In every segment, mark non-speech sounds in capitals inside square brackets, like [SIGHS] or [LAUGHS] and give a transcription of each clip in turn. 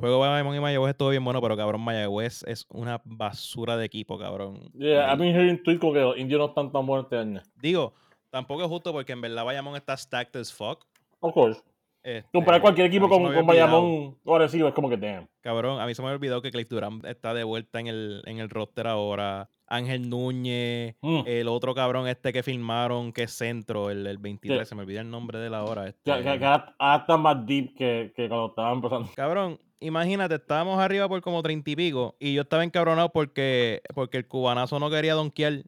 Juego de Bayamón y Mayagüez estuvo bien bueno, pero cabrón, Mayagüez es una basura de equipo, cabrón. Yeah, I've been hearing tweets como que los indios no están tan buenos este año. Digo, tampoco es justo porque en verdad Bayamón está stacked as fuck. Of course. Este, Comparar cualquier equipo con, con. Bayamón o Arecibo es como que damn. Cabrón, a mí se me había olvidado que Cliff Durant está de vuelta en el, en el roster ahora. Ángel Núñez, Mm. el otro cabrón este que filmaron, que es centro, el, el 23, Sí. se me olvida el nombre de la hora. Este, Que, que, que ahora- ahora está más deep que, que cuando estaban empezando. Cabrón, imagínate, estábamos arriba por como 30 y pico y yo estaba encabronado porque, porque el cubanazo no quería donkear.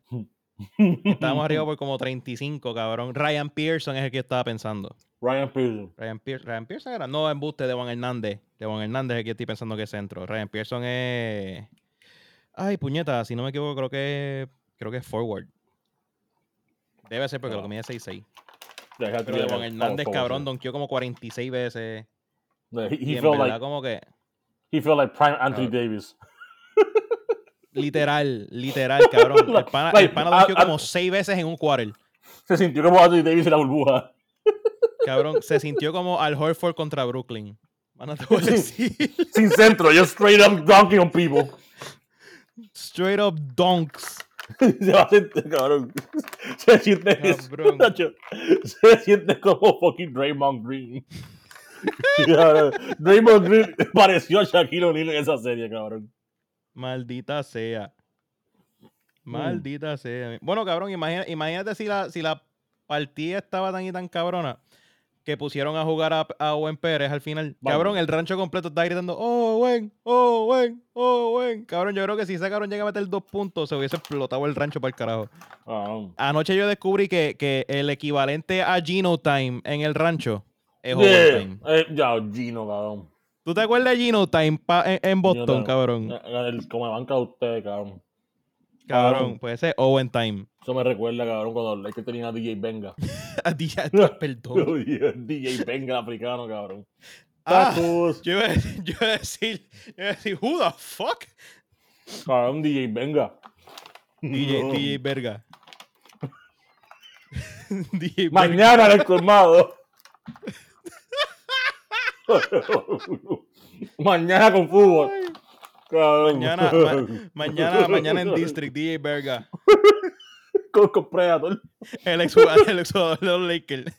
Estábamos arriba por como 35, cabrón. Ryan Pearson es el que yo estaba pensando. Ryan Pearson. Ryan, Pear- Ryan Pearson era. No, embuste de Juan Hernández. De Juan Hernández es el que estoy pensando que es centro. Ryan Pearson es. Ay, puñeta, si no me equivoco, creo que creo que es forward. Debe ser porque lo Ah. es 6'6. Yeah, he had to Pero de Juan Hernández, cabrón, donkeó como 46 veces. Yeah, he, Y en felt verdad, like como que. he felt like prime Anthony Cabrón. Davis. Literal, literal, cabrón. [LAUGHS] El pana, el Like, pana ah, como 6 veces en un quarter. Se sintió como Anthony Davis en la burbuja. Cabrón, se sintió como Al Horford contra Brooklyn. Mano, te voy a decir. Sin centro, just straight up dunking on people. Straight up donks. [LAUGHS] Se va a sentir, cabrón. Se siente, Cabrón. [LAUGHS] Se siente como fucking Draymond Green. [LAUGHS] Draymond Green [LAUGHS] pareció a Shaquille O'Neal en esa serie, cabrón. Maldita sea. Mm. Maldita sea. Bueno, cabrón, imagina- imagínate si la, si la partida estaba tan y tan cabrona que pusieron a jugar a, a Owen Pérez al final. Vamos. Cabrón, el rancho completo está gritando, oh, Owen, oh, Owen, oh, Owen. Cabrón, yo creo que si ese cabrón llega a meter dos puntos, se hubiese explotado el rancho para el carajo. Ah, Anoche yo descubrí que, que el equivalente a Gino Time en el rancho es yeah. overtime. Eh, ya, Gino, cabrón. ¿Tú te acuerdas de Gino Time pa- en, en Boston, Gino, cabrón? el- como banca de ustedes, cabrón. Cabrón, cabrón. puede ser Owen Time. Eso me recuerda, cabrón, cuando los Lakers tenían a DJ Venga. [LAUGHS] A ya- [LAUGHS] Perdón. DJ Venga, el africano, cabrón. Ah, yo iba, a decir, yo iba a decir, yo iba a decir, who the fuck? Cabrón, DJ Venga. DJ, No. DJ Verga. [LAUGHS] DJ Verga. Mañana en el colmado. [LAUGHS] Mañana con fútbol. Mañana, ma- mañana, mañana en District, DJ Verga. [LAUGHS] con, con Predator. El ex jugador, el ex de los Lakers.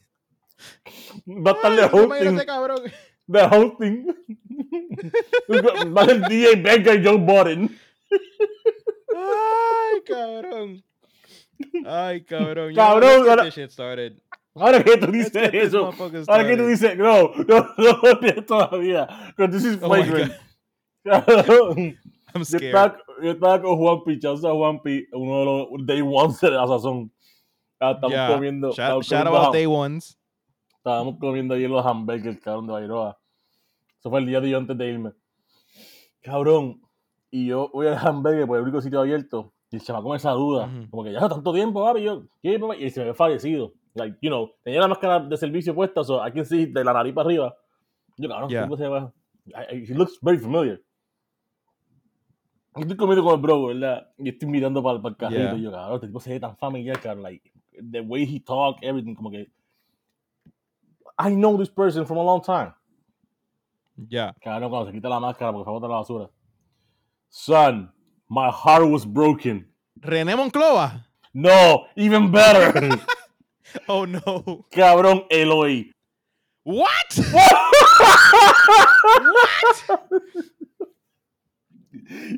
Va a estar de hosting. De hosting. Va a ser DJ Venga y Joe Budden. Ay, cabrón. Ay, cabrón. Cabrón, ahora- started. Ahora que tú dices this eso. Ahora que tú dices, no, no, no todavía. Because this is Oh flagrant. [LAUGHS] Cabrón. I'm Yo scared. estaba, yo estaba con Juanpi, chausa Juanpi, uno de los Day Ones de la sazón. Ah, Estamos Ya. comiendo. Shout, shout out day ones. Estábamos comiendo ahí los hamburgers, cabrón, de Bairoa. Eso fue el día de yo antes de irme. Cabrón. Y yo voy al hamburger por el único sitio abierto. Y el chamaco me saluda. Ujú. Como que ya tanto tiempo, papi. Y yo, ¿qué, papá? Y se me había fallecido. Like, you know, tenía la máscara de servicio puesta, so I can see de la nariz para arriba. Yo, cabrón, Yeah. ¿cómo se llama? He looks very familiar. Estoy comiendo con el bro, ¿verdad? Y estoy mirando para, para el carrito. Yeah. Y yo, cabrón, este tipo se ve tan familiar, cabrón. Like, the way he talk, everything, como que. I know this person from a long time. Ya. Cabrón, cuando se quita la máscara porque fue a botar la basura. Son, my heart was broken. René Monclova. No, even better. [LAUGHS] [LAUGHS] Oh no. cabrón, Eloy. [LAUGHS] What?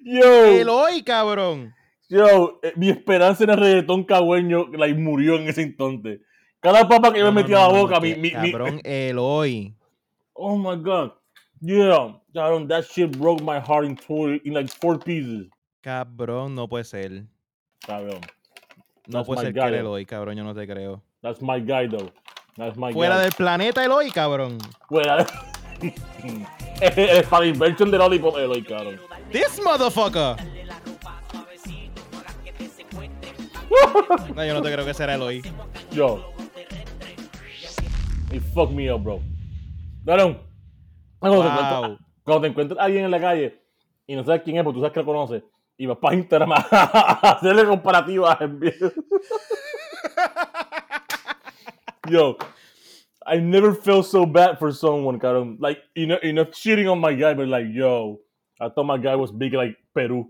Yo, Eloy, cabrón. yo, eh, mi esperanza en el reggaetón cagüeño like, murió en ese instante. Cada papa que yo No, me metía no, a la no, boca, que- mi, mi, mi- Cabrón, Eloy. oh my god. Yeah, cabrón, that shit broke my heart in, four, in like four pieces. Cabrón, no puede ser. Cabrón, No That's puede ser que guy, though. Eloy, cabrón, yo no te creo. That's my guy though. That's my Fuera guy. del planeta Eloy, cabrón. Fuera de... [LAUGHS] el, el inversion de Lollipop Eloy, cabrón. This motherfucker. No, yo no te creo que será Eloy. Yo. He fucked me up, bro. Cabrón. Cuando, te encuentras, Wow. cuando te encuentras a alguien en la calle y no sabes quién es, porque tú sabes que lo conoce, y vas para Instagram [LAUGHS] a hacerle comparativas. [LAUGHS] Yo. I never felt so bad for someone, cabrón. Like, you know, you know, cheating on my guy, but like, yo, I thought my guy was big like Peru.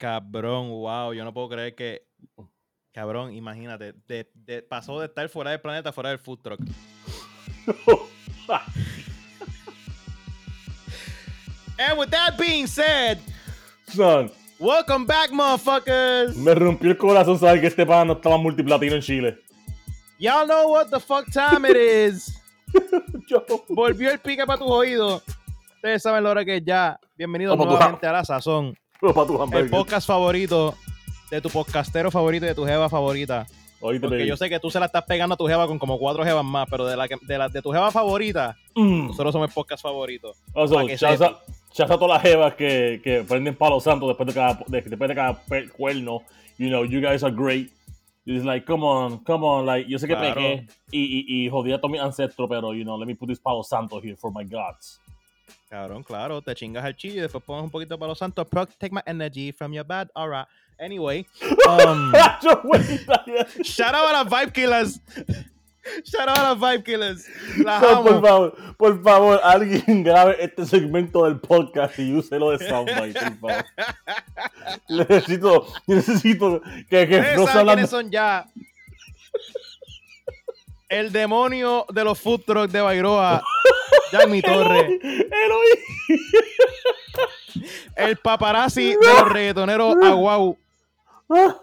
Cabrón, wow, yo no puedo creer que. Cabrón, imagínate, de, de- pasó de estar fuera del planeta fuera del food truck. [LAUGHS] And with that being said, Son, welcome back, motherfuckers. me rompió el corazón saber que este pana no estaba multiplatino en Chile. Y'all know what the fuck time it is. [LAUGHS] Volvió el pique para tus oídos. Ustedes saben la hora que es ya. Bienvenidos Vamos, nuevamente a La Sazón, el podcast favorito de tu podcastero favorito y de tu jeva favorita. Oíste, Porque baby. yo sé que tú se la estás pegando a tu jeva con como cuatro jevas más, pero de la, que- de la de tu jeva favorita, Mm. nosotros somos el podcast favorito. Also, pa' que sepa. out a todas las jevas que, que prenden palo santo después de cada, de- después de cada pe- cuerno. You know, you guys are great. It's like, come on, come on. Like, yo sé que Claro. pequé y, y, y jodí a todos mis ancestros, pero, you know, let me put this palo santo here for my gods. Cabrón, claro, te chingas al chillo y después pones un poquito para los santos. Take my energy from your bad. Alright. Anyway, [LAUGHS] um, [LAUGHS] shout out a las Vibe Killers. Shout out a Vibe Killers. Las No, por favor, por favor, alguien grabe este segmento del podcast y úselo de soundbite, por favor. [LAUGHS] Necesito, necesito que, que Frost saben hablando. son ya. El demonio de los food trucks de Bairoa, Jamie [LAUGHS] Torres. El paparazzi de los reggaetoneros Aguau, Ah,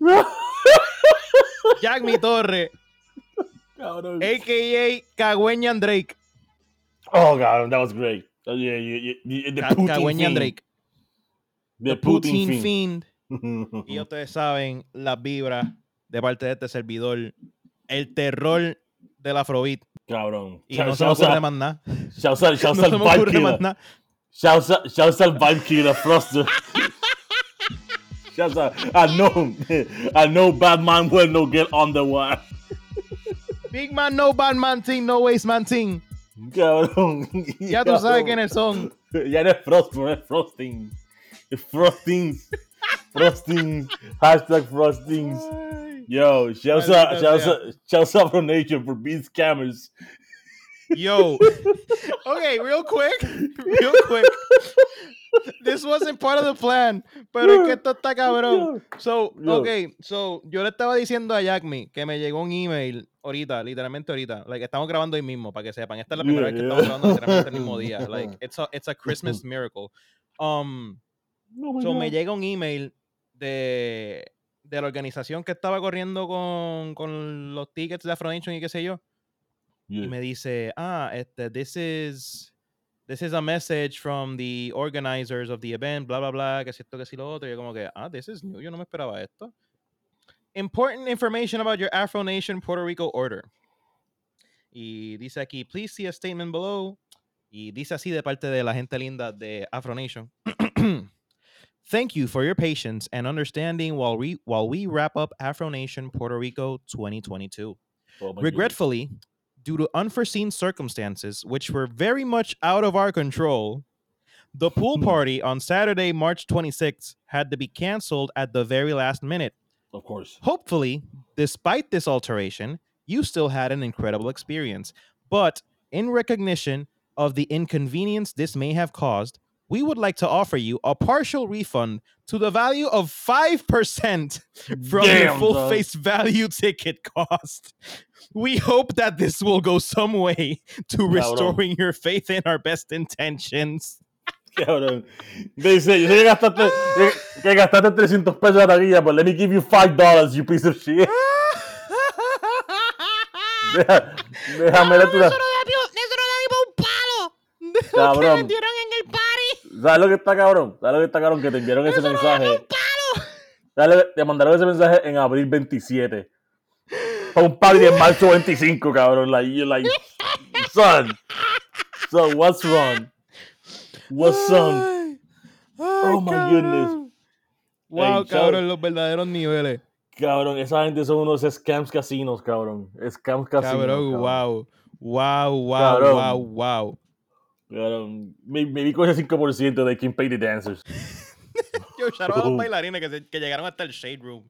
no. Jack Mi Torre, Cabrón. a.k.a. Cagüeñan Drake. Oh, God, that was great. Uh, yeah, yeah, yeah, the Ca- Cagüeñan. Drake. The Putin Putin Fiend. fiend. [LAUGHS] Y ustedes saben las vibras de parte de este servidor. El terror del Afrobeat. Cabrón. Y no se me ocurre más nada. shouts out- shouts [LAUGHS] No out se me Vibe ocurre más Killer. nada. Shouts out, shouts out Vibe Killer Froster. [LAUGHS] shouts out. I know, I know bad man will no get on the wire. Big man, no bad man thing, no waste man thing. Cabrón. [LAUGHS] Ya tú sabes quiénes son. Ya no es Frost, no es Frosting. Es Frostings. Frostings. Hashtag Frostings. Yo, shouts out, shouts out, shouts out for Nation for being scammers. Yo. [LAUGHS] Okay, real quick. Real quick. This wasn't part of the plan. Pero es que esto está [LAUGHS] cabrón. So, okay, so yo le estaba diciendo a Jackme que me llegó un email ahorita, literalmente ahorita. Like, estamos grabando hoy mismo, para que sepan. Esta es la primera Yeah, vez que yeah. estamos grabando literalmente el mismo día. [LAUGHS] Like, it's a, it's a Christmas [LAUGHS] miracle. Um, Oh So God. me llega un email de, de la organización que estaba corriendo con, con los tickets de Afro Nation y qué sé yo. Yeah. Y me dice, ah, este, this is, this is a message from the organizers of the event, blah, blah, blah, que si esto, que si lo otro. Yo como que, ah, this is new, yo no me esperaba esto. Important information about your Afro Nation Puerto Rico order. Y dice aquí, please see a statement below. Y dice así de parte de la gente linda de Afro Nation. [CLEARS THROAT] Thank you for your patience and understanding while we while we wrap up Afro Nation Puerto Rico 2022. Oh my goodness. Due to unforeseen circumstances which were very much out of our control, the pool Hmm. party on Saturday, March 26th had to be canceled at the very last minute. Of course. Hopefully, despite this alteration, you still had an incredible experience. But in recognition of the inconvenience this may have caused, we would like to offer you a partial refund to the value of 5% [LAUGHS] from your full dog. face value ticket cost. We hope that this will go some way to restoring your faith in our best intentions. [LAUGHS] Cabrón. Dice, yo sé [LAUGHS] que gastaste, que, que gastaste 300 pesos de taquilla, but let me give you $5, you piece of shit. Deja- Déjame leerte una... Eso no da pi- eso no da ni pa' un palo. Lo que Cabrón. vendieron en el party. ¿Sabes lo que está cabrón? ¿Sabes lo que está cabrón? Que te enviaron ese mensaje. ni un palo. ¿Sabes lo que- Te mandaron ese mensaje en abril 27. Para un party de marzo 25, cabrón. Like, you're like, son. So, what's wrong? What's wrong? Oh, my cabrón. goodness. Wow, cabrón, los verdaderos niveles. Cabrón, esa gente son unos scams casinos, cabrón. Scams casinos. Cabrón, wow. Wow, wow, Cabrón. wow, wow. Me, me vi con ese 5% de King Pay the Dancers. Yo [LAUGHS] Yo, shout los bailarines que, se- que llegaron hasta el Shade Room.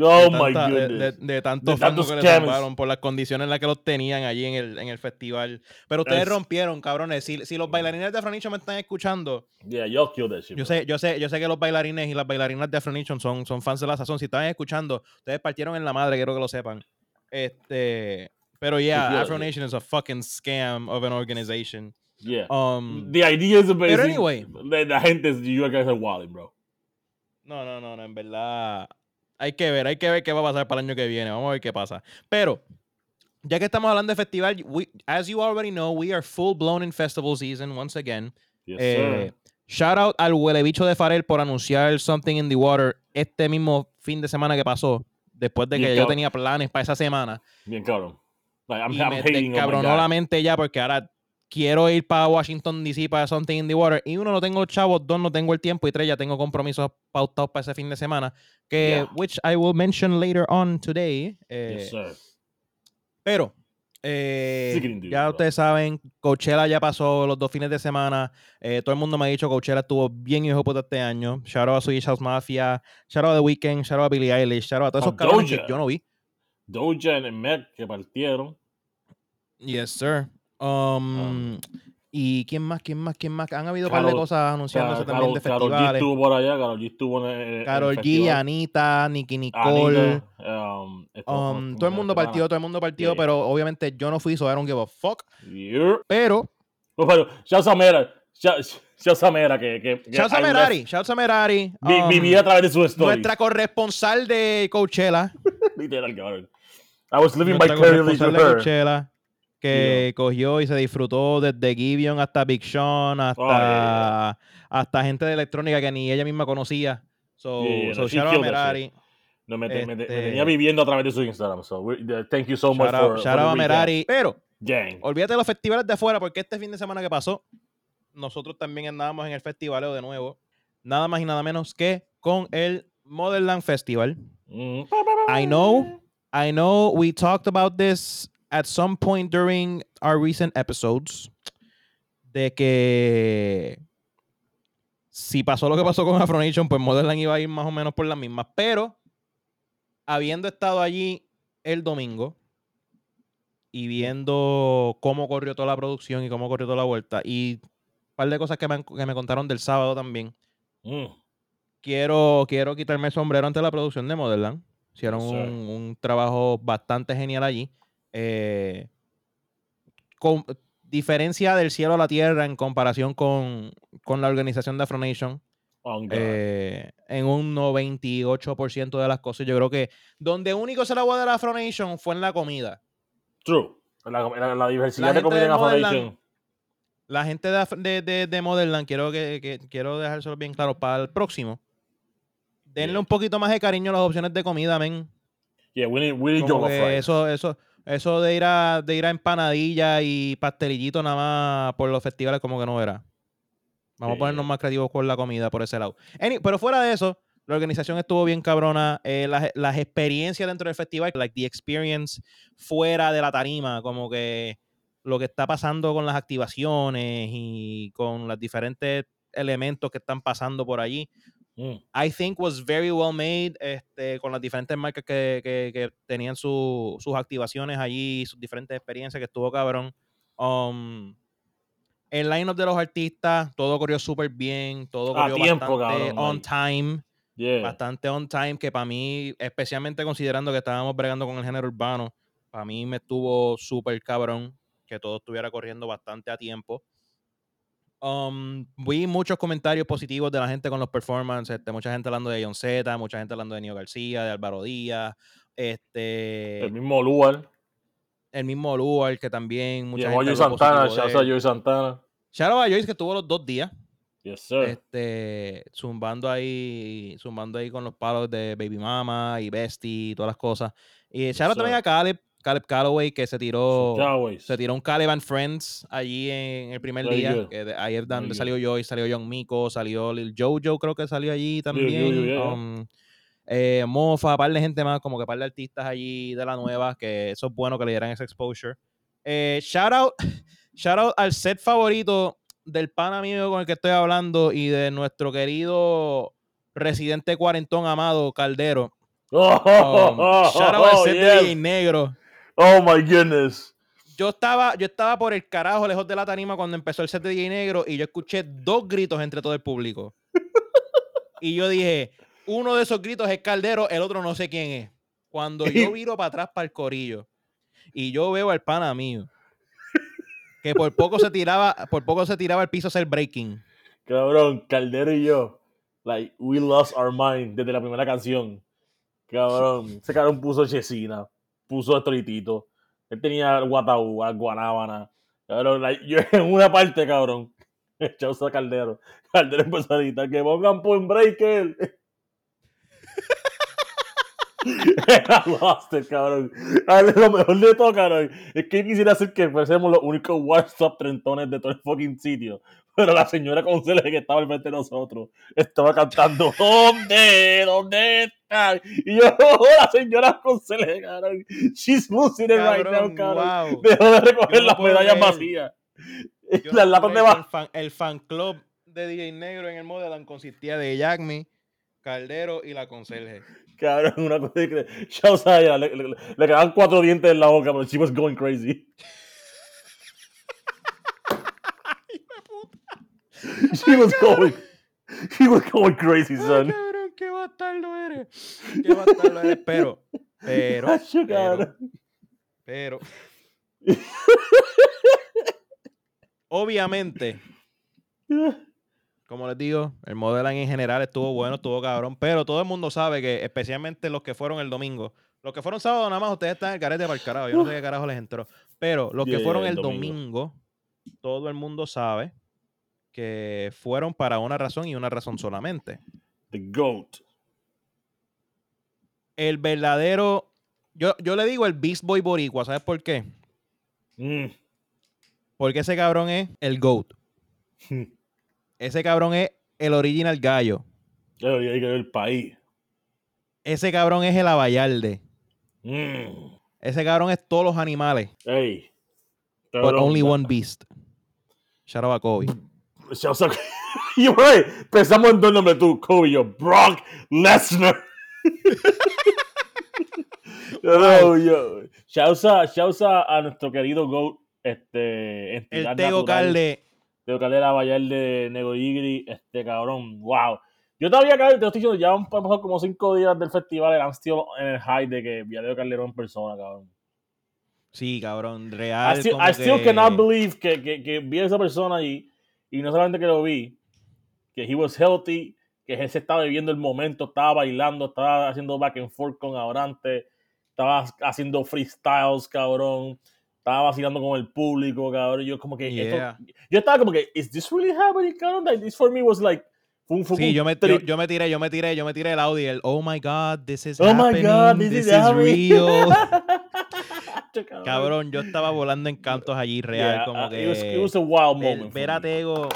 Oh my de- goodness. De, de tantos De tantos que le scams. tumbaron por las condiciones en las que los tenían allí en el, en el festival. Pero ustedes Es- rompieron, cabrones. Si, si los bailarines de Afro Nation me están escuchando, Yeah, that shit. yo sé, yo sé, yo sé que los bailarines y las bailarinas de Afro Nation son, son fans de la sazón. Si están escuchando, ustedes partieron en la madre, quiero que lo sepan. Este, pero yeah, Yeah, Afro yeah. Nation is a fucking scam of an organization. Yeah. Um, The idea is amazing. anyway. La, la gente es, you guys are wilding, bro. No, no, no, no, en verdad. Hay que ver, hay que ver qué va a pasar para el año que viene. Vamos a ver qué pasa. Pero, ya que estamos hablando de festival, we- as you already know, we are full blown in festival season once again. Yes, Eh, sir. shout out al huele bicho de Farel por anunciar Something in the Water este mismo fin de semana que pasó, después de Bien que yo cabrón. tenía planes para esa semana. Bien cabrón. Like, I'm, y I'm me hating descabronó guy. la mente ya porque ahora quiero ir para Washington DC para Something in the Water. Y uno, no tengo chavos, dos, no tengo el tiempo y tres, ya tengo compromisos pautados para ese fin de semana. Que, Yeah. which I will mention later on today. eh, Yes, sir. pero, eh, Sí ya ustedes saben, Coachella ya pasó los dos fines de semana. eh, todo el mundo me ha dicho que Coachella estuvo bien hijo puta este año. Shout out a Swedish House Mafia, shout out a The Weeknd, shout out a Billie Eilish, shout out a todos esos cabrones que Doja. yo no vi. Doja and Mac que partieron. Yes, sir. Um, ¿Y quién más? ¿Quién más? ¿Quién más? Han habido un par de cosas anunciándose también de Karol G festivales. estuvo por allá. Carol G estuvo en el, en el Carol G, festival. Anita, Nicky Nicole. Anita, um, um, ¿cómo todo el mundo partió, todo el mundo partió, Yeah. pero obviamente yo no fui, so I don't give a fuck. Yeah. Pero, Pues, pero, Shao Shao Samera, que, que, que Shouts a I left- Merari, shouts a um, través de su story. nuestra corresponsal de Coachella. [LAUGHS] Literal, cabrón. I was living de her. Coachella. Que cogió y se disfrutó desde Gibeon hasta Big Sean, hasta, Oh, yeah, hasta gente de electrónica que ni ella misma conocía. So, Yeah, yeah, so shout out a Merari. No, me, me- me- Este- tenía viviendo a través de su Instagram. So, thank you so much Shout out, for, shout for out a. Merari. Pero, Gang. olvídate de los festivales de afuera, porque este fin de semana que pasó, nosotros también andábamos en el festivaleo de nuevo. Nada más y nada menos que con el Motherland Festival. Mm. I know, I know we talked about this at some point during our recent episodes. De que si pasó lo que pasó con Afro Nation, pues Motherland iba a ir más o menos por las mismas. Pero habiendo estado allí el domingo y viendo cómo corrió toda la producción y cómo corrió toda la vuelta, y un par de cosas que me, que me contaron del sábado también, Mm. quiero, quiero quitarme el sombrero ante la producción de Motherland. Hicieron un trabajo bastante genial allí. Eh, con diferencia del cielo a la tierra en comparación con, con la organización de Afro Nation. Oh, eh, en un 98% de las cosas. Yo creo que donde único se la voy a dar a Afro Nation fue en la comida. True. La, la- la diversidad La de comida de en Afro Motherland- Nation. La gente de, de, de, de Motherland, quiero, que, que- quiero dejárselo bien claro para el próximo. Denle Yeah. un poquito más de cariño a las opciones de comida, men. Yeah, we need, we need eso, eso, eso de ir a, de ir a empanadilla y pastelillito nada más por los festivales, como que no era. Vamos Sí. a ponernos más creativos con la comida por ese lado. Any- pero fuera de eso, la organización estuvo bien cabrona. eh, las, las experiencias dentro del festival, like the experience fuera de la tarima, como que lo que está pasando con las activaciones y con los diferentes elementos que están pasando por allí. Mm. I think was very well made este, con las diferentes marcas que, que- que tenían su- sus activaciones allí, sus diferentes experiencias, que estuvo cabrón. Um, el line-up de los artistas, todo corrió súper bien, todo A corrió tiempo, bastante cabrón, on time, Yeah. bastante on time, que para mí, especialmente considerando que estábamos bregando con el género urbano, para mí me estuvo súper cabrón que todo estuviera corriendo bastante a tiempo. Um, vi muchos comentarios positivos de la gente con los performances, este, mucha gente hablando de John Z, mucha gente hablando de Nio García, de Álvaro Díaz, este, El mismo Luar. el mismo Luar, que también mucha Llegó gente Joey Santana. Shout out él. Joey Santana. Shout out a Joyce que estuvo los dos días, Yes, sir. este, zumbando ahí, zumbando ahí con los palos de Baby Mama y Bestie y todas las cosas. Y shout out sir. también a Caleb, Caleb Calloway, que se tiró, Cowboys. se tiró un Caleb and Friends allí en el primer Very día. good. Que de- ahí es donde good. salió salió Young Miko, salió Lil Jojo, creo que salió allí también. Yeah, yeah. um, eh, Mofa, par de gente más, como que par de artistas allí de la nueva, que eso es bueno que le dieran ese exposure. Eh, shout out, [LAUGHS] shout out al set favorito del pan amigo con el que estoy hablando y de nuestro querido residente cuarentón amado Caldero. Oh, [LAUGHS] Um, shout out al oh, set de. DJ Negro. Oh my goodness. Yo estaba, yo estaba por el carajo lejos de la tarima cuando empezó el set de DJ Negro y yo escuché dos gritos entre todo el público. [LAUGHS] y yo dije, uno de esos gritos es Caldero, el otro no sé quién es. Cuando yo [LAUGHS] viro para atrás para el corillo y yo veo al pana mío que por poco se tiraba, por poco se tiraba al piso a hacer breaking. Cabrón, Caldero y yo, like, we lost our mind desde la primera canción. Cabrón, ese cabrón puso Chesina, puso Estolitito. Él tenía Guataúba, Guanábana. Cabrón, yo [LAUGHS] en una parte, cabrón, [LAUGHS] echó a Caldero. Caldero empezó a que pongan Point Breaker. Era lost cabrón. A ver, Lo mejor de todo, cabrón, es que quisiera hacer que fuésemos los únicos WhatsApp trentones de todo el fucking sitio. Pero la señora conserje que estaba al frente de nosotros estaba cantando ¿Dónde? ¿Dónde está? Y yo, oh, la señora conserje, cabrón. She's losing it right now, Cabrón, wow. Dejó de recoger no las medallas vacías. Yo [LAUGHS] Las no latas de creo que ba- el fan, el fan club de DJ Negro en el Modelan consistía de Jackme, Caldero y la conserje. Cabrón, [LAUGHS] una cosa que. Ya sabía, le, le, le quedaban cuatro dientes en la boca, pero she was going crazy. [LAUGHS] she was going. She was going crazy, Ay, son. cabrón, qué bastardo eres. Qué bastardo eres. Pero, pero, pero, pero. [LAUGHS] Obviamente, como les digo, el Modelan en general estuvo bueno, estuvo cabrón, pero todo el mundo sabe que, especialmente los que fueron el domingo, los que fueron sábado nada más, ustedes están en el carete para el carajo, yo no sé qué carajo les entró, pero los que fueron el el domingo. domingo, todo el mundo sabe que fueron para una razón y una razón solamente. The GOAT. El verdadero, yo, yo le digo el Beast Boy Boricua, ¿sabes por qué? Mm. Porque ese cabrón es el GOAT. Ese cabrón es el original gallo. El país. Ese cabrón es el abayalde. Mm. Ese cabrón es todos los animales. Hey. But only one beast. Shout out a Kobe. Shouts out- [LAUGHS] You're right. Pensamos en dos nombres tú, Kobe, yo, Brock Lesnar. [LAUGHS] No, yo. Shouts a, shouts a, nuestro querido GOAT, este, El Tego. Calde. Teo Caldera, Vallarde, Nego Igri, este cabrón, wow. Yo todavía, cabrón, te estoy diciendo, ya han pasado como cinco días del festival y han sido en el high de que vi a Teo Calderón en persona, cabrón. Sí, cabrón. I Real. still, como I still que- cannot believe que, que, que vi a esa persona allí y no solamente que lo vi, que he was healthy, que él se estaba viviendo el momento, estaba bailando, estaba haciendo back and forth con Abrante, estaba haciendo freestyles, cabrón, estaba vacilando con el público, cabrón. Yo como que esto- Yeah. yo estaba como que, is this really happening, cabrón? Like, this for me was like, fue un, fue Sí, un yo me, yo, yo me tiré, yo me tiré, yo me tiré el audio el Oh my God, this is Oh my happening. God, this, this is, is real. [LAUGHS] [LAUGHS] Cabrón. Yo estaba volando en cantos allí, real. Yeah, como uh, que. it, was, it was a wild moment. ver a. Tego,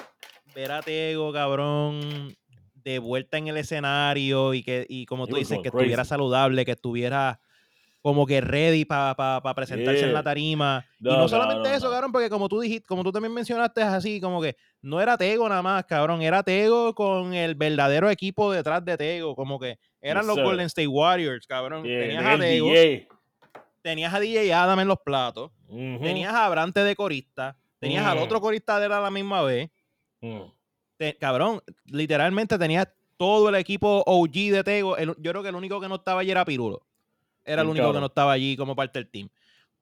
ver a Tego, cabrón, de vuelta en el escenario y que, y como tú dices, que estuviera crazy. saludable, que estuviera como que ready para presentarse en la tarima. y No, no solamente eso, cabrón, porque como tú dijiste, como tú también mencionaste, es así, como que no era Tego nada más, cabrón, era Tego con el verdadero equipo detrás de Tego, como que eran Yes, los sir. Golden State Warriors, cabrón. Yeah, tenías a Tego, DJ. tenías a DJ Adam en los platos, tenías a Abrante de corista, tenías al Mm. otro corista de él a la misma vez. Mm. te- cabrón, literalmente tenía todo el equipo OG de Tego. El- yo creo que el único que no estaba allí era Pirulo. Era el único que no estaba allí como parte del team.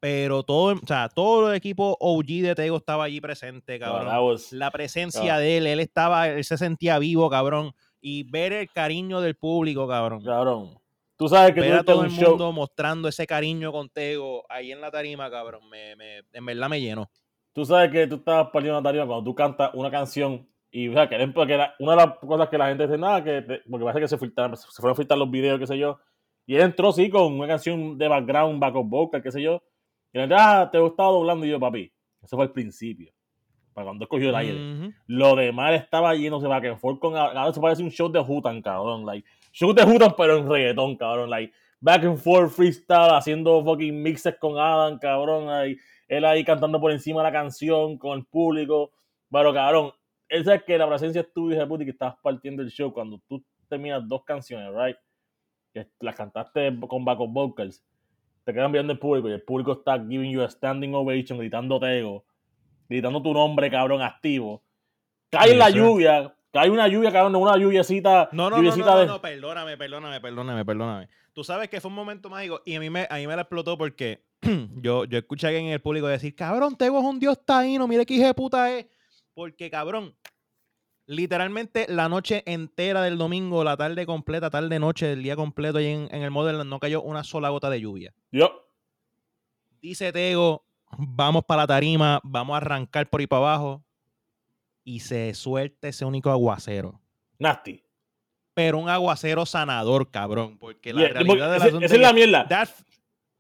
Pero todo, o sea, todo el equipo OG de Tego estaba allí presente, cabrón. was- La presencia de él, él estaba, él se sentía vivo, cabrón. Y ver el cariño del público, cabrón. Cabrón. Tú sabes que Ver tú a todo el show. mundo mostrando ese cariño con Tego ahí en la tarima, cabrón. Me, me, en verdad me llenó. Tú sabes que tú estabas partiendo la tarima cuando tú cantas una canción y o sea, que, era- una de las cosas que la gente dice, nada, que porque parece que se, filtraron, se fueron a filtrar los videos, qué sé yo. Y él entró, sí, con una canción de background, backup vocal, qué sé yo. Y gente, ah, te he estado doblando. Y yo, papi, eso fue el principio. Para cuando escogió el aire. Ujú. Lo demás estaba lleno de back and forth con ahora se parece un show de Hutan, cabrón. Like, show de Hutan, pero en reggaetón, cabrón. Like, back and forth, freestyle, haciendo fucking mixes con Adam, cabrón. like, él ahí cantando por encima de la canción con el público. Pero, cabrón, él sabe que la presencia es tuya, y que estabas partiendo el show cuando tú terminas dos canciones, right? Que las cantaste con backup vocals, te quedan viendo el público y el público está giving you a standing ovation, gritando tego, gritando tu nombre, cabrón, activo. Cae la lluvia, cae una lluvia, cabrón, una lluviecita. No, no, no, no, no, perdóname, perdóname, perdóname, perdóname. Tú sabes que fue un momento mágico y a mí me, a mí me la explotó porque [CLEARS THROAT] yo, yo escuché a alguien en el público decir, cabrón, Tego es un dios taíno, mire qué hijo de puta es. Porque, cabrón, literalmente la noche entera del domingo, la tarde completa, tarde, noche, el día completo, y en, el modelo no cayó una sola gota de lluvia. Yo. Dice Tego, vamos para la tarima, vamos a arrancar por ahí para abajo y se suelta ese único aguacero. Nasty. Pero un aguacero sanador, cabrón, porque la realidad de la Esa es la mierda.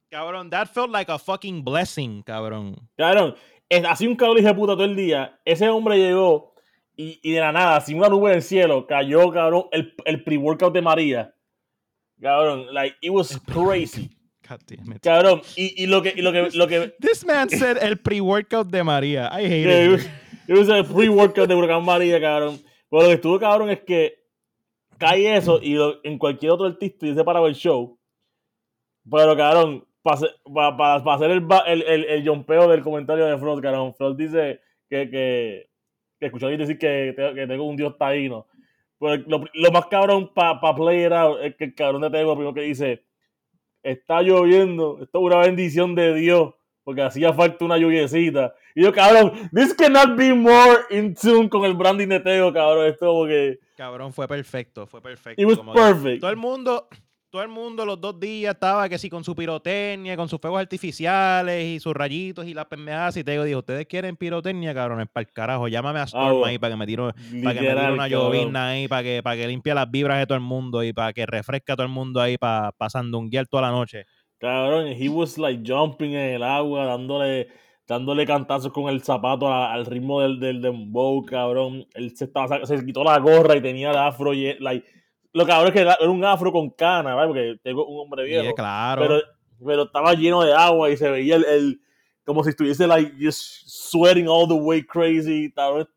cabrón, that felt like a fucking blessing, cabrón. Cabrón, así un cabrón de puta todo el día. Ese hombre llegó y, y de la nada, sin una nube del cielo, cayó, cabrón, el, el pre-workout de María. Cabrón, like, it was crazy. God damn it. Cabrón, y, y, lo que, y lo que, lo que... [LAUGHS] This man said el pre-workout de María. I hate yeah, it. It was, el pre-workout de Huracán María, cabrón. Pero lo que estuvo, cabrón, es que cae eso y en cualquier otro artista y se paraba el show. Pero, cabrón, para hacer el, el, el, el jompeo del comentario de Frost, cabrón, Frost dice que que escuché a alguien decir que, que, tengo un dios taíno. Pero lo, lo más cabrón para pa play era es que el cabrón de Tego primero que dice, está lloviendo, esto es una bendición de Dios, porque hacía falta una lluviecita. Y yo, cabrón, this cannot be more in tune con el branding de Tego, cabrón. Esto porque... Cabrón, fue perfecto, fue perfecto. It was perfect. Todo el mundo todo el mundo los dos días estaba que sí con su pirotecnia, con sus fuegos artificiales y sus rayitos y las pendejadas. Y te digo, ¿ustedes quieren pirotecnia, cabrones? Para el carajo, llámame a Storm ahí para que me tire para que me una llovizna ahí, para que, para que limpie las vibras de todo el mundo y para que refresque a todo el mundo ahí para, para sandunguear toda la noche. Cabrón, he was like jumping en el agua, dándole dándole cantazos con el zapato al ritmo del, del dembow, cabrón. Él se, estaba, se quitó la gorra y tenía el afro, y, like, lo cabrón es que era un afro con cana, ¿verdad? Porque tengo un hombre viejo. claro. Pero, pero, estaba lleno de agua y se veía el, el como si estuviese like just sweating all the way crazy.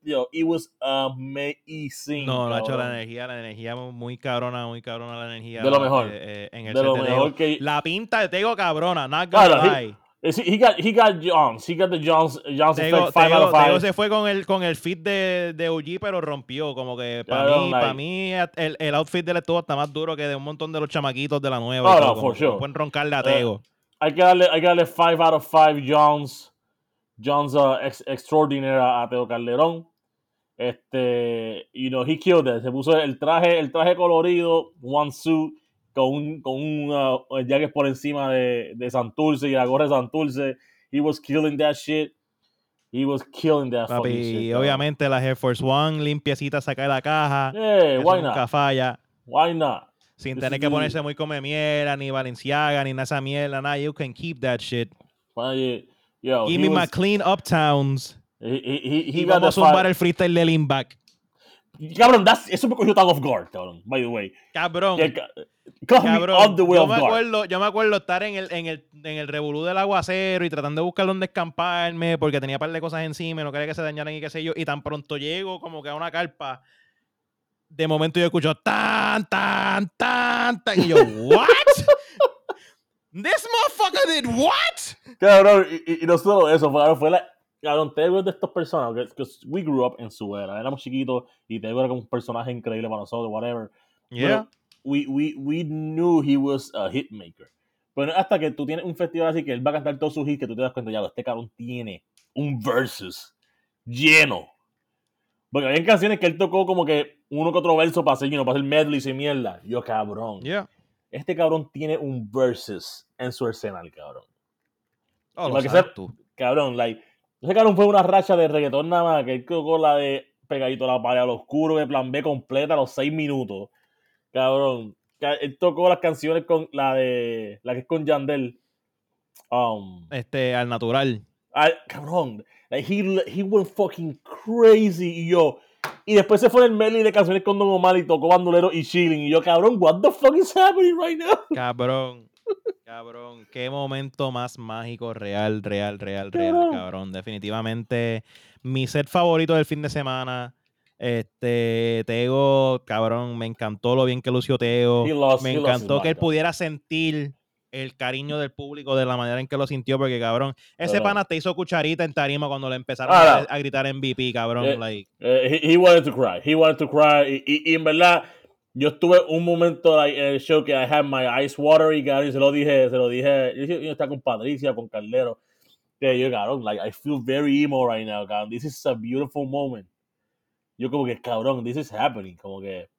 Yo, it was amazing. No, ha hecho la energía, la energía muy cabrona, muy cabrona la energía. De lo mejor. Eh, en el de lo mejor que... La pinta de Tego cabrona, not gonna He got, he got Jones. He got the Jones, Jones Tego, effect 5 out of 5. se fue con el, con el fit de, de OG, pero rompió. Como que para mí, para mí el, el, outfit de él estuvo hasta más duro que de un montón de los chamaquitos de la nueva. Oh, no, for sure. Pueden roncarle a Tego. Uh, hay, que darle, hay que darle 5 out of 5 Jones. Jones uh, ex, extraordinary a, a Tego Calderón. Este, you know, he killed it. Se puso el traje, el traje colorido, one suit con un, con un uh, jacket por encima de, de Santurce y la gorra de Santurce. He was killing that shit. He was killing that Papi, fucking shit. Y obviamente la Air Force One limpiecita saca de la caja. Yeah, why not? Nunca falla. Why not? Sin tener que ponerse muy come mierda, ni Valenciaga, ni mierda, nada. You can keep that shit. Yo, Give me was, my clean uptowns. He, he, he, y vamos a zumbar el freestyle de Lean Back. Cabrón, that's, eso me cogió tan off guard, cabrón, by the way. Cabrón. cabrón the way yo, me acuerdo, yo me acuerdo estar en el, en el, en el revolú del aguacero y tratando de buscar dónde escamparme porque tenía un par de cosas encima y no quería que se dañaran y qué sé yo. Y tan pronto llego como que a una carpa, de momento yo escucho tan, tan, tan, tan. Y yo, ¿what? [LAUGHS] ¿This motherfucker did what? Cabrón, y, y, no solo eso, fue la Cabrón, Tego es de estas personas, que we grew up en su era, éramos chiquitos y Tego era como un personaje increíble para nosotros, whatever. Yeah. we, we, we knew he was a hitmaker. Pero hasta que tú tienes un festival así que él va a cantar todos sus hits que tú te das cuenta, ya, este cabrón tiene un versus lleno. Porque hay canciones que él tocó como que uno que otro verso para hacer, you know, para hacer medley y mierda. Yo, cabrón. Yeah. Este cabrón tiene un versus en su arsenal, cabrón. Oh, lo sabes tú. Cabrón, like, ese cabrón fue una racha de reggaetón nada más, que él tocó la de pegadito a la pared al oscuro de plan B completa a los seis minutos. Cabrón. Él tocó las canciones con la de. La que es con Yandel. Um, este, al natural. cabrón. Like, he, he went fucking crazy. Y yo. Y después se fue en el medley de canciones con Don Omar y tocó bandolero y chilling. Y yo, cabrón, what the fuck is happening right now? Cabrón. Cabrón, qué momento más mágico, real, real, real, real, cabrón. Definitivamente mi set favorito del fin de semana. Este, Tego, cabrón, me encantó lo bien que lució Tego. He lost- me encantó que él pudiera sentir el cariño del público de la manera en que lo sintió, porque cabrón, ese pana te hizo cucharita en tarima cuando le empezaron a, a gritar MVP, cabrón. Eh, like, Eh, he, he wanted to cry. He wanted to cry. Y, y- y en verdad, yo estuve un momento en el show que I had my eyes watery, y se lo dije, se lo dije. Yo, yo estaba con Patricia, con Caldero. Que yo, cabrón, like, I feel very emo right now, cabrón. This is a beautiful moment. Yo como que, cabrón, this is happening. Como que...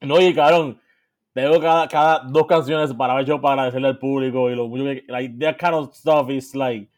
No, y cabrón, tengo cada, cada dos canciones para yo para agradecerle al público y lo mucho que... Like, that kind of stuff is like...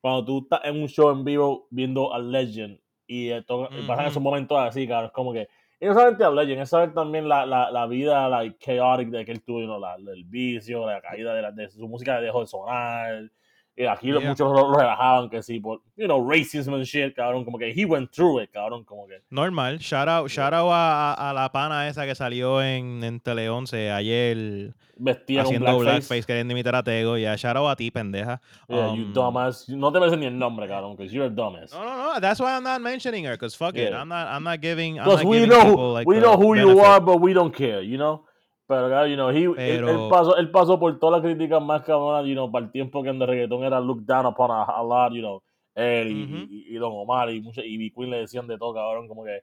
Cuando tú estás en un show en vivo viendo a Legend y, eh, y pasan Ujú. esos momentos así, cabrón, es como que... Y no solamente a Legend, es saber también la, la, la vida like, chaotic de que él tuvo, you know, la, el vicio, la caída de, la, de su música dejó de sonar. Y aquí Yeah. muchos lo, lo rebajaban que sí, por, you know, racism and shit, cabrón, como que he went through it, cabrón, como que... normal. Shout out, shout out a, a- a la pana esa que salió en, en Tele 11 ayer Vestía con haciendo blackface. blackface, queriendo imitar a Tego. Ya, shout out a ti, pendeja. Yeah, you Um, dumbass. No te mereces ni el nombre, cabrón, because you're a dumbass. No, no, no. That's why I'm not mentioning her, because fuck it. I'm not, I'm not giving. I'm Because not we giving know people, who, like, we know who you are, but we don't care, you know. Pero, claro, you know, he, él- él, Pero- pasó, él pasó por todas las críticas más cabronas, you know, para el tiempo que en el reggaetón era looked down upon a, a lot, you know. Él y, Ujú. y, y Don Omar y, mucho, y B. Queen le decían de todo, cabrón, como que...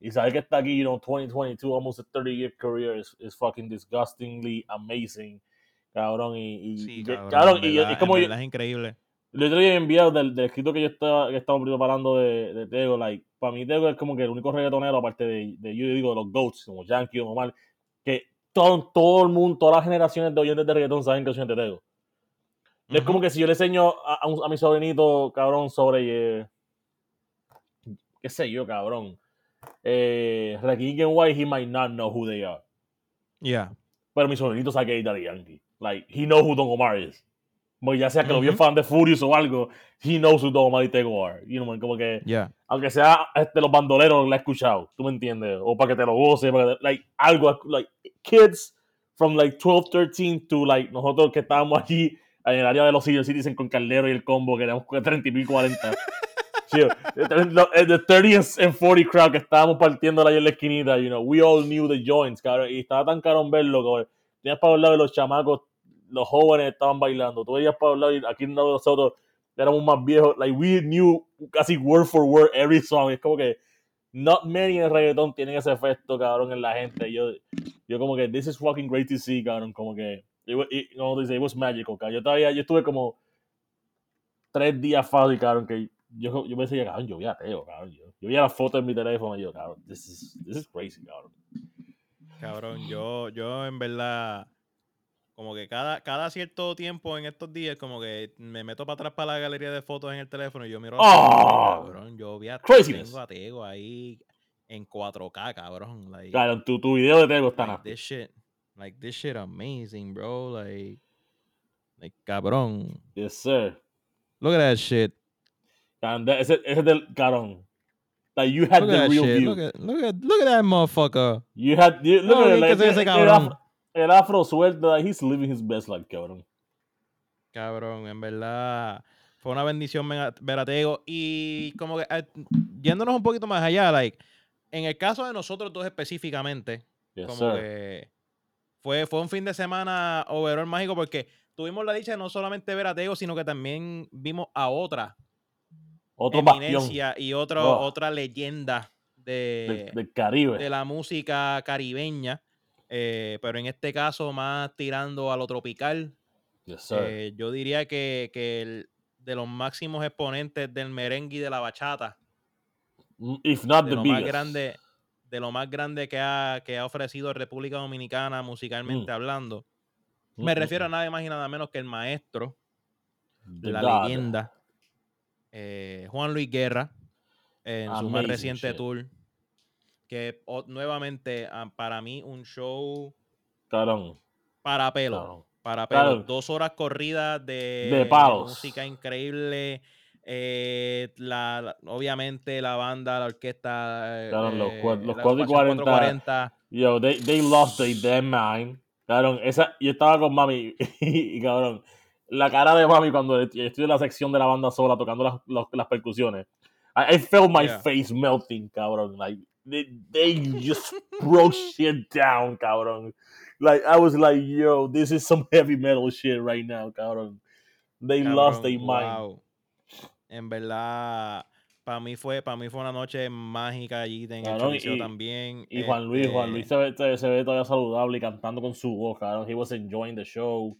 Y saber que está aquí, you know, 2022, almost a 30-year career is, is fucking disgustingly amazing, cabrón. Y, y, Sí, cabrón. cabrón, en y verdad- es como... yo- verdad es increíble. el otro día enviado del, del escrito que yo estaba, que estaba preparando de, de Tego, like, para mí Tego es como que el único reggaetonero, aparte de, de yo digo, de los GOATs, como Yankee o Omar, que todo, todo el mundo, todas las generaciones de oyentes de reggaetón saben canciones de Tego. Es como que si yo le enseño a, a, un- a mi sobrinito, cabrón, sobre, eh, qué sé yo, cabrón, eh, Rakim and White, he might not know who they are. Yeah. Pero mi sobrinito sabe que es Daddy Yankee. Like, he knows who Don Omar is. Porque ya sea que lo vio fan de Furious o algo, he knows who Don Tego are. You know, man, como que, Yeah. aunque sea este, los bandoleros, la he escuchado. ¿Tú me entiendes? O para que te lo goce, para que te- like, algo, like, kids from like 12, 13 to like nosotros que estábamos allí en el área de los senior citizen con Caldero y el combo, que éramos 30 y pico, 40. [LAUGHS] Sí, lo- eh, the 30 and 40 crowd que estábamos partiendo ahí en la esquinita, you know, we all knew the joints, cabrón, y estaba tan caro verlo, cabrón. Tenías para hablar de los chamacos, los jóvenes estaban bailando, tú veías para hablar y aquí en lado nosotros éramos más viejos, like we knew casi word for word every song, es como que not many en el reggaetón tienen ese efecto, cabrón, en la gente, yo, yo como que this is fucking great to see, cabrón, como que, it, como dice, it was magical, cabrón. yo todavía, yo estuve como tres días fácil, cabrón, que yo, yo pensé, cabrón, yo vi a Teo, cabrón. Yo, yo vi la foto en mi teléfono y yo, cabrón, this is, this is crazy, cabrón. Cabrón, yo, yo en verdad, como que cada, cada cierto tiempo en estos días, como que me meto para atrás para la galería de fotos en el teléfono y yo miro, ¡Oh! cabrón, yo vi a, tengo a Tego ahí en 4K, cabrón. Like, Cabrón, tu, tu video de Tego está like this shit, like this shit amazing, bro. Like, like cabrón. Yes, sir. Look at that shit. Cabrón, de- ese, ese es del, cabrón. Like, you had Look the that real shit. view. Look at, look at, look at that motherfucker. You had, you, look No, at it, like, ese cabrón. El afro suelto, like, he's living his best life, cabrón. Cabrón, en verdad fue una bendición ver a- Tego. Y como que eh, yéndonos un poquito más allá, like, en el caso de nosotros dos específicamente, Yes, como que fue, fue un fin de semana overall mágico porque tuvimos la dicha de no solamente ver a Tego, sino que también vimos a otra Otro eminencia y otro, Oh. otra leyenda del, de, del Caribe. de la música caribeña. Eh, pero en este caso más tirando a lo tropical, Yes, eh, yo diría que, que el- de los máximos exponentes del merengue y de la bachata, Mm, If not de the lo más grande, de lo más grande que ha, que ha ofrecido República Dominicana musicalmente hablando. Mm, Me mm, refiero a mm. nada más y nada menos que el maestro, The la God. leyenda, eh, Juan Luis Guerra, en su más reciente shit. tour, que nuevamente ah, para mí un show Cabrón. para pelo. Para pelo. Dos horas corridas de, De palos. música increíble. eh, la, la- obviamente la banda, la orquesta. Claro, los eh, los la 4 y agrupación 40. 440. Yo, they, they lost their damn mind. Cabrón, esa, yo estaba con mami [LAUGHS] y, cabrón, la cara de mami cuando estoy en la sección de la banda sola tocando las, las, las percusiones. I, I felt my Yeah. face melting, cabrón. Like, they, they just broke shit down, cabrón. Like, I was like, yo, this is some heavy metal shit right now, cabrón. They lost their mind. Wow. En verdad, para mí fue, para mí fue una noche mágica allí en el Cabrón, y- también. Y Juan Luis, Juan Este, Luis se ve, se, se ve todavía saludable y cantando con su voz, cabrón. He was enjoying the show.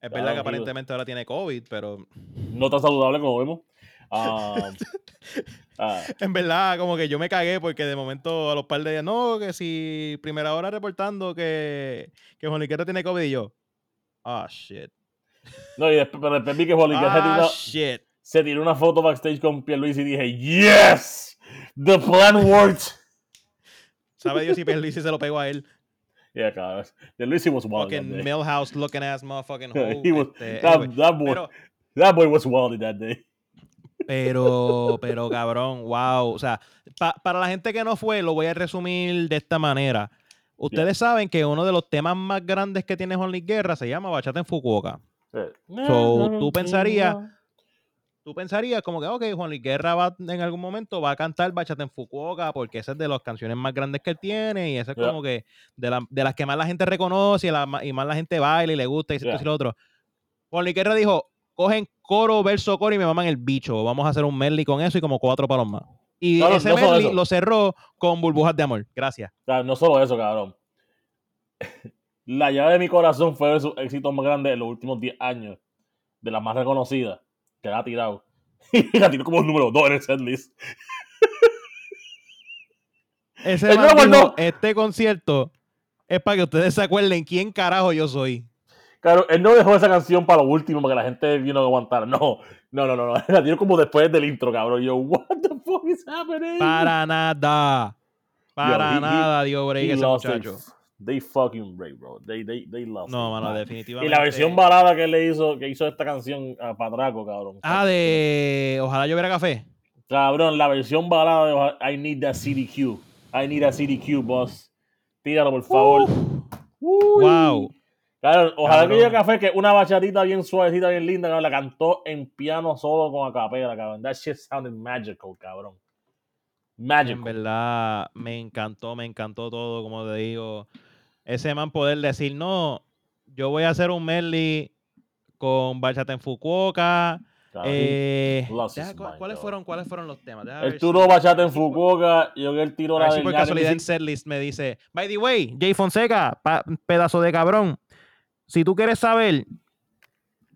Es verdad que aparentemente ahora tiene COVID, pero No tan saludable como vemos. Um, [LAUGHS] ah, en verdad como que yo me cagué porque de momento a los par de días, no, que si primera hora reportando que, que Juan Liquera tiene COVID y yo, ah, shit. no, y después, pero después vi que Juan Luis se, tiró Ah, se tiró una foto backstage con Pierluisi y dije, yes, the plan worked. Sabe Dios si Pierluisi se lo pegó a él. Yeah, cabrón. Pierluisi was wild Fucking. Millhouse looking ass motherfucking [LAUGHS] hoe. He was- este, that, anyway. that boy, Pero, that boy was wild that day. Pero, pero cabrón, wow. O sea, pa- para la gente que no fue, lo voy a resumir de esta manera. Ustedes saben que uno de los temas más grandes que tiene Juan Luis Guerra se llama Bachata en Fukuoka. Eh, So, tú pensarías- Tú pensarías como que, ok, Juan Luis Guerra va, en algún momento va a cantar Bachata en Fukuoka porque esa es de las canciones más grandes que él tiene y esa es Yeah. como que de, la- de las que más la gente reconoce y, la y más la gente baila y le gusta y esto Yeah. y lo otro. Juan Luis Guerra dijo, cogen coro, verso, coro y me maman el bicho. Vamos a hacer un medley con eso y como cuatro palos más. Y ese no medley lo cerró con Burbujas de Amor. Gracias. O sea, no solo eso, cabrón. [LAUGHS] La llave de mi corazón fue su éxito más grande en los últimos 10 años. De las más reconocidas que la ha tirado. [LAUGHS] Y la tiró como número 2 en el setlist. Ese El dijo, este concierto es para que ustedes se acuerden quién carajo yo soy. Claro, él no dejó esa canción para lo último, para que la gente vino a aguantar. No, no, no, no, no. [LAUGHS] La tiró como después del intro, cabrón. Yo, what the fuck is happening? Para nada. Para he- he- nada dio break ese muchacho. They fucking break, bro. They, they, they lost. No, mano, man. definitivamente. Y la versión balada que le hizo, que hizo esta canción a Patraco, cabrón. Ah, de Ojalá lloviera café. Cabrón, la versión balada de Oja- I need that CDQ. I need that CDQ, boss. Tíralo, por favor. Uy. Wow. Claro, ojalá que café, que una bachatita bien suavecita, bien linda, cabrón, la cantó en piano solo con acapela, cabrón. That shit sounded magical, cabrón. En Magical. verdad, me encantó, me encantó todo, como te digo. Ese man poder decir, no, yo voy a hacer un medley con Bachata en Fukuoka. Eh, lost deja- his ¿cu- mind, ¿cuáles, fueron, ¿Cuáles fueron los temas? Deja turó si- bachata en Fukuoka, yo que él tiró a la si por casualidad en setlist me dice, by the way, Jay Fonseca, pa- pedazo de cabrón, si tú quieres saber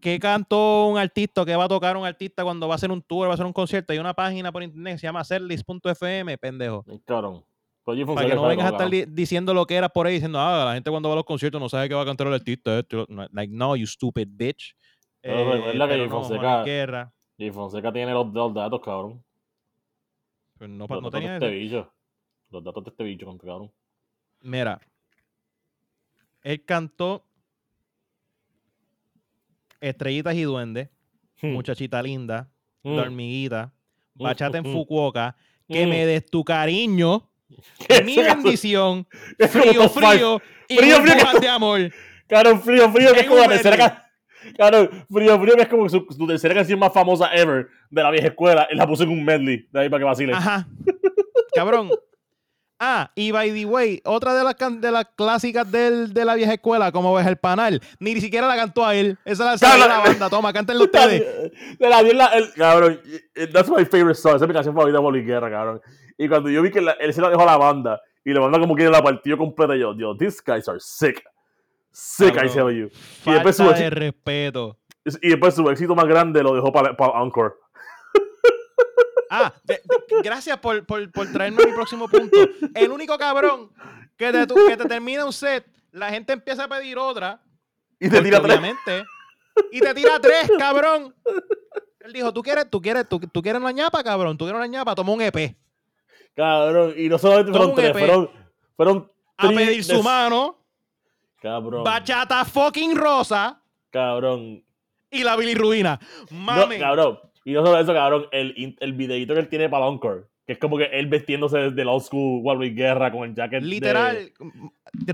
qué cantó un artista, qué va a tocar un artista cuando va a hacer un tour, va a hacer un concierto, hay una página por internet que se llama setlist.fm, pendejo. Cabrón. Pues Para Fonseca que no vengas a estar diciendo lo que era por ahí, diciendo, ah, la gente cuando va a los conciertos no sabe qué va a cantar el artista. esto y lo-". No, Like, no, you stupid bitch. Pero Eh, recuerda que pero Jay no, Fonseca- Fonseca tiene los, los datos, cabrón. pues no, Los no datos tenía de este bicho. Los datos de este bicho, cabrón. Mira, él cantó Estrellitas y Duendes, Hmm. Muchachita Linda, Mm. La Hormiguita, Mm, Bachata en mm, Fukuoka, Que me des tu cariño, ¿Qué [LAUGHS] mi bendición, [LAUGHS] frío, frío y Frío, frío, de amor. Cabrón, frío, frío, que es como la tercera. Claro, frío, frío, que es como su, su tercera canción más famosa ever de la vieja escuela. Él la puso en un medley. De ahí para que vacile. Ajá. Cabrón. Ah, y by the way, otra de las, de las clásicas del- de la vieja escuela, como ves el panal, ni siquiera la cantó a él. Esa la salió Claro. la banda. Toma, cántenlo ustedes. De la, de [LAUGHS] la, el, cabrón, eh, that's my favorite song. Esa es mi canción favorita de Boliguera, cabrón. Y cuando yo vi que la- él se la dejó a la banda y la banda como que la partió completa, yo, yo, these guys are sick. Sick, I Cabrón. tell you. Y después, su Falta de éxito, respeto. y después su éxito más grande lo dejó para, para Encore. Ah, de- de- gracias por, por, por traerme a mi próximo punto. El único cabrón que te, que te termina un set, la gente empieza a pedir otra. Y te tira tres. Y te tira tres, cabrón. Él dijo, ¿tú quieres, tú quieres, tú, tú quieres una ñapa, cabrón? ¿Tú quieres una ñapa? Toma un EP. Cabrón, y no solamente fueron tres, EP. fueron, fueron A pedir su mano, Cabrón, bachata fucking rosa cabrón. y la bilirruina. No, Mami. cabrón. Y no solo eso, cabrón, el, el videito que él tiene para Encore, que es como que él vestiéndose desde la old school Warwick Guerra con el jacket. de- literal.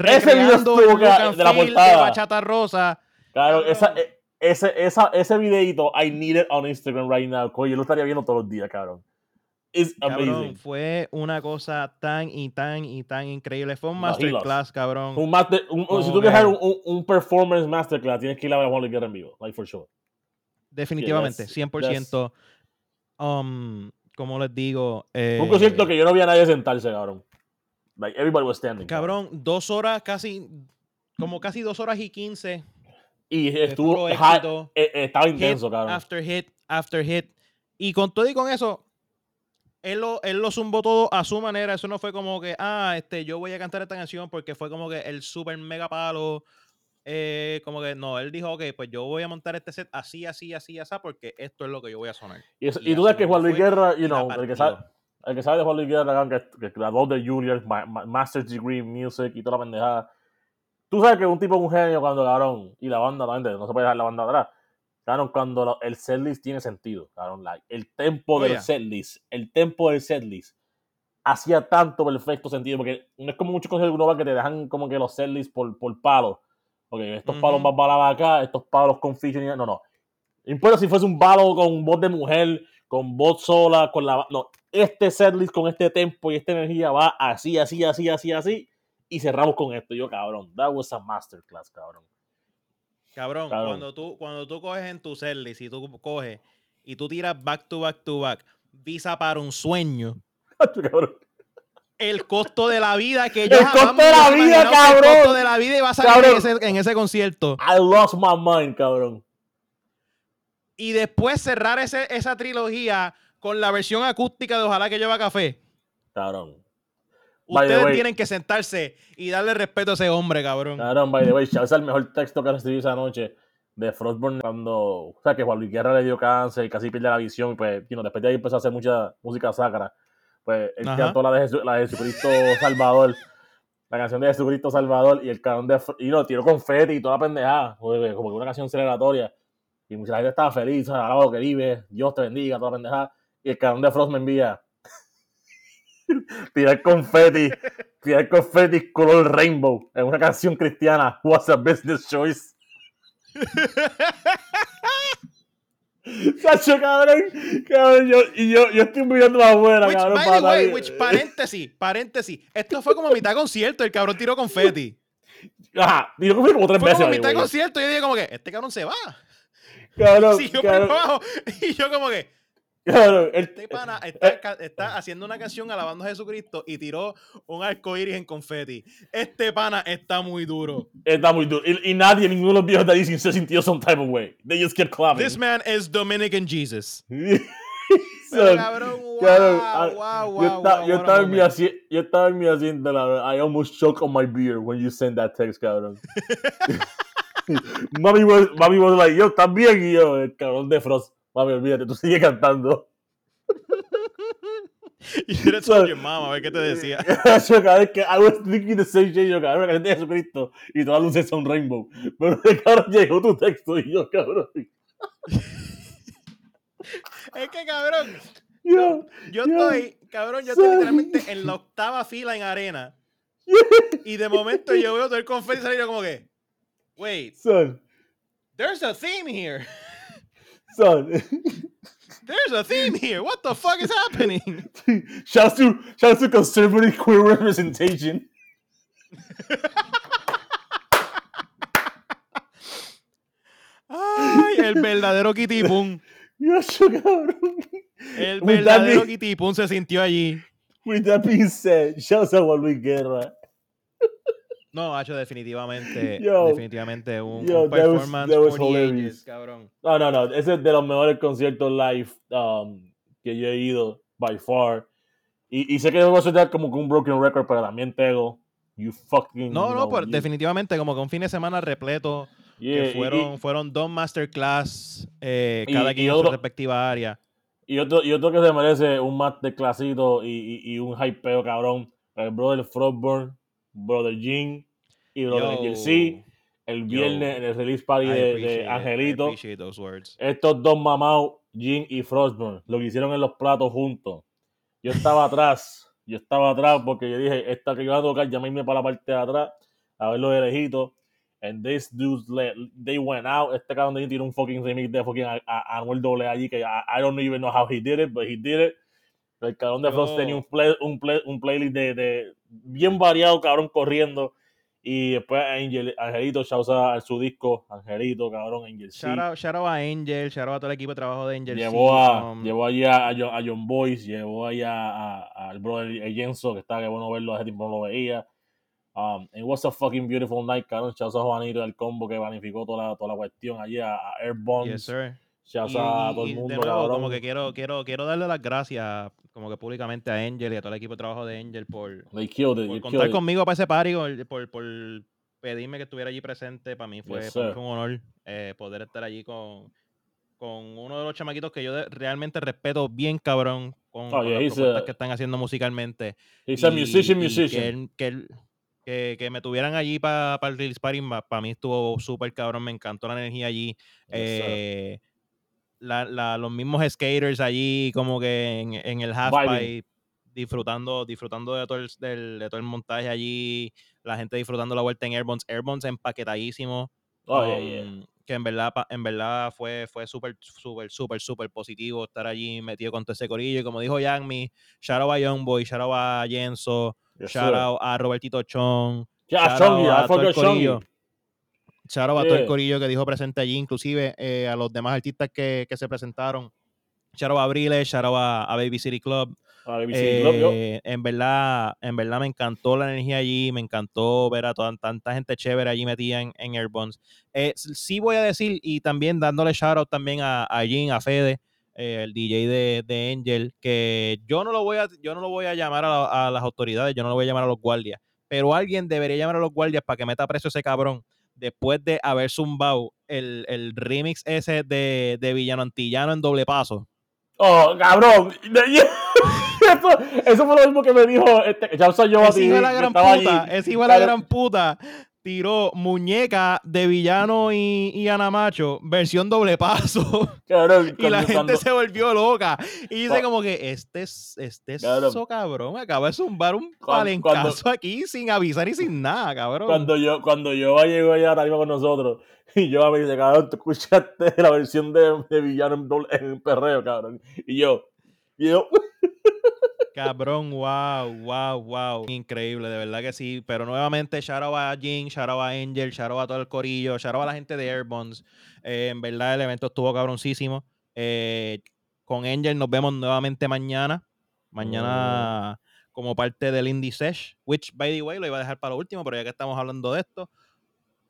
Ese video el estuvo de la portada. bachata rosa. Claro, Cabrón. esa, e- ese, esa, ese videito, I need it on Instagram right now. Coño, yo lo estaría viendo todos los días, cabrón. Cabrón, amazing. fue una cosa tan y tan y tan increíble. Fue un masterclass, cabrón. Un master, un- si tú quieres un, un, performance masterclass, tienes que ir a ver a Juan Guerra en vivo, like for sure. Definitivamente, that's- 100%. Um, como les digo, eh, Un concierto que yo no vi a nadie sentarse, cabrón. Like, everybody was standing. cabrón, dos horas casi, como casi dos horas y quince. Y estuvo, high- éxito, eh, eh, estaba hit intenso, cabrón. after hit after hit. Y con todo y con eso, él lo, él lo zumbó todo a su manera. Eso no fue como que, ah, este, yo voy a cantar esta canción porque fue como que el super mega palo. Eh, como que no, él dijo, ok, pues yo voy a montar este set así, así, así, así, porque esto es lo que yo voy a sonar. Y, eso- y y tú sabes así que Juan Luis Guerra, you la know, el que, sabe, el que sabe de Juan Luis Guerra, que, que graduó de Juilliard, ma- ma- Master's Degree Music y toda la pendejada. Tú sabes que un tipo es un genio cuando, cabrón, y la banda también, no se puede dejar la banda atrás. Cabrón, cuando lo- el setlist tiene sentido, cabrón, like, el tempo Oh, del setlist, el tempo del setlist hacía tanto perfecto sentido, porque no es como muchos conciertos que uno va que te dejan como que los setlists por, por palos. Porque estos palos más baladas acá, estos palos con featuring. No, no. No importa si fuese un palo con voz de mujer, con voz sola, con la. No, este setlist con este tempo y esta energía va así, así, así, así, así. Y cerramos con esto. Yo, cabrón, that was a masterclass, cabrón. Cabrón, Cabrón. Cuando, tú, cuando tú coges en tu setlist y tú coges y tú tiras back to back to back, visa para un sueño, [LAUGHS] cabrón. El costo de la vida que yo El costo de la vida, que El cabrón. costo de la vida iba a salir en Cabrón. ese, en ese concierto. I lost my mind, cabrón. Y después cerrar ese, esa trilogía con la versión acústica de Ojalá que lleva café. Cabrón. Ustedes tienen que sentarse y darle respeto a ese hombre, cabrón. Cabrón, by the way, ese es el mejor texto que recibí esa noche de Frostburn cuando, o sea, que Juan Luis Guerra le dio cáncer y casi pierde la visión, y pues, you know, después de ahí empezó a hacer mucha música sacra. Pues él Ajá. cantó la de, Jesu- la de Jesucristo Salvador, la canción de Jesucristo Salvador, y el cabrón de, y lo tiró confeti y toda la pendejada, porque como que una canción celebratoria. Y mucha gente estaba feliz, alaba lo que vive, Dios te bendiga, toda la pendejada. Y el cabrón de Frost me envía [LAUGHS] tirar confeti, tirar confeti color rainbow en una canción cristiana. What's a business choice? [LAUGHS] Cacho, cabrón, cabrón, yo, y yo, yo estoy mirando afuera, Which, cabrón, by the way, which, paréntesis, paréntesis. Esto fue como mitad concierto, el cabrón tiró confeti. Ajá, y yo como tres Fue veces como ahí, mitad concierto yo dije como que, este cabrón se va. Cabrón, [LAUGHS] Siguió por cabrón, abajo. Y yo como que, cabrón, el- este pana [LAUGHS] está, está haciendo una canción alabando a Jesucristo y tiró un arco iris en confeti. Este pana está muy duro. está muy duro. Y, y nadie, ninguno de los viejos de ahí se sintió some type of way. They just kept clapping. This man is Dominican Jesus. [LAUGHS] Pero cabrón, wow, Cabrón, ah, wow, wow, yo, estaba en mi moment. asi- yo estaba en mi asiento, la verdad. I almost choked on my beer when you sent that text, cabrón. [LAUGHS] mami, was, mami was like, yo, ¿estás bien? Y yo, el cabrón de Frost. Mami, olvídate, tú sigue cantando. Have told your mom a ver qué te decía. [LAUGHS] yo, cada vez que I was thinking the same thing, yo, cabrón, la gente de Jesucristo. Y todas las luces son rainbow. Pero, [LAUGHS] cabrón, llegó tu texto y yo, cabrón. [LAUGHS] Es que cabrón, Yo, yo Yo- estoy, cabrón, yo estoy literalmente en la octava fila en arena. Y de momento yo veo todo el confeti salir y como que, wait, son, there's a theme here. Son. There's a theme here. What the fuck is happening? [LAUGHS] Shouts to, shouts to conservative queer representation. Ay, el verdadero Kitty yo. El verdadero Kitty Poon se sintió allí. With that being said, shouts a Juan Luis Guerra. No, ha hecho definitivamente, [LAUGHS] Yo, definitivamente un, yo, un that was- performance that was ages, cabrón. No, no, no. Ese es de los mejores conciertos live um, que yo he ido, by far. Y, y sé que va a sonar como un broken record, pero también tego. You fucking. No, no, pero you- definitivamente como que un fin de semana repleto, yeah, que y- fueron, fueron dos masterclass, eh, cada quien en su respectiva área. Y, otro, y otro que se merece un masterclassito y, y, y un hypeo, cabrón. El brother Frostburn, brother Jean y brother Yo, JC. El viernes en el release party de, de Angelito. estos dos mamados, Jin y Frostburn, lo que hicieron en los platos juntos. Yo estaba [LAUGHS] atrás, yo estaba atrás porque yo dije, esta que iba a tocar, ya me irme para la parte de atrás a verlo de lejito. And these dudes, let, they went out. Este cabrón de tiró un fucking remix de fucking a- a- Anuel doble allí que I, I don't even know how he did it, but he did it. El cabrón de Yo- Frost tenía un, play- un, play- un playlist de, de bien variado, cabrón, corriendo. Y después Angel, Angelito, shout out a su disco, Angelito, cabrón, Angel C. Shout out, shout out a Angel, shout out a todo el equipo de trabajo de Angel. Llevó, sí, a, um, llevó allí a, a John, a John Boyce, llevó allá a- al brother Jenso, que está que bueno verlo, hace tiempo no lo veía. Um, it was a fucking beautiful night, cabrón. Shouts a Juanito del combo que planificó toda la, toda la cuestión allí, a, a Airbones. yes, sir. Y- a todo el mundo, nuevo, cabrón. como que quiero, quiero, quiero darle las gracias como que públicamente a Angel y a todo el equipo de trabajo de Angel por, it, por contar conmigo para ese party, por, por, pedirme que estuviera allí presente. Para mí fue, Yes, para mí sir. fue un honor eh, poder estar allí con, con uno de los chamaquitos que yo de- realmente respeto bien cabrón con, Oh, con yeah, las propuestas a- que están haciendo musicalmente. He's a y- musician, y musician. Que, él- que, él- que- que me tuvieran allí para el release party, para mí estuvo súper cabrón, me encantó la energía allí. Yes, sir. La- la- los mismos skaters allí como que en, en el half Vibing. pipe disfrutando disfrutando de todo el, del- de todo el montaje allí la gente disfrutando la vuelta en Airbones Airbones empaquetadísimo Oh, yeah, yeah. um, que en verdad en verdad fue fue súper súper súper súper positivo estar allí metido con todo ese corillo y como dijo Yangmi shout out a Youngboy shout out a Jenso Yes, shout out a Robertito Chong Yeah, shout out I a todo el corillo. Shout out a todo el Yeah. corillo que dijo presente allí, inclusive eh, a los demás artistas que, que se presentaron. Shout out a Brile, shout out a, a Baby City Club. Ah, BBC Club, yo. Eh, en verdad, en verdad me encantó la energía allí, me encantó ver a toda, tanta gente chévere allí metida en, en Airbones. Eh, sí voy a decir, y también dándole shout out también a, a Jin, a Fede, eh, el DJ de, de Angel, que yo no lo voy a, yo no lo voy a llamar a, la- a las autoridades, yo no lo voy a llamar a los guardias, pero alguien debería llamar a los guardias para que meta preso a ese cabrón después de haber zumbado el, el remix ese de, de Villano Antillano en doble paso. Oh, cabrón. eso, eso fue lo mismo que me dijo este, Chausa yo a Ese ti. hijo de la gran puta, ese hijo de la gran puta tiró muñeca de villano y, y Anamacho, versión doble paso. [LAUGHS] Cabrón, [LAUGHS] Y la cuando- gente cuando- se volvió loca. Y dice como que este es, este es Cabrón. eso, cabrón. Acaba de zumbar un palencazo aquí sin avisar y sin nada, cabrón. Cuando yo, cuando yo llegó allá ahora mismo con nosotros, [LAUGHS] y yo me dice, cabrón, tú escuchaste la versión de, de villano en, doble- en perreo, cabrón. Y yo, y yo, Cabrón, wow, wow, wow. Increíble, de verdad que sí. Pero nuevamente, shout out a Jin, shout out a Angel, shout out a todo el corillo, shout out a la gente de Airbones. Eh, en verdad, el evento estuvo cabroncísimo. Eh, con Angel nos vemos nuevamente mañana. Mañana como parte del Indie Sesh, which, by the way, lo iba a dejar para lo último, pero ya que estamos hablando de esto,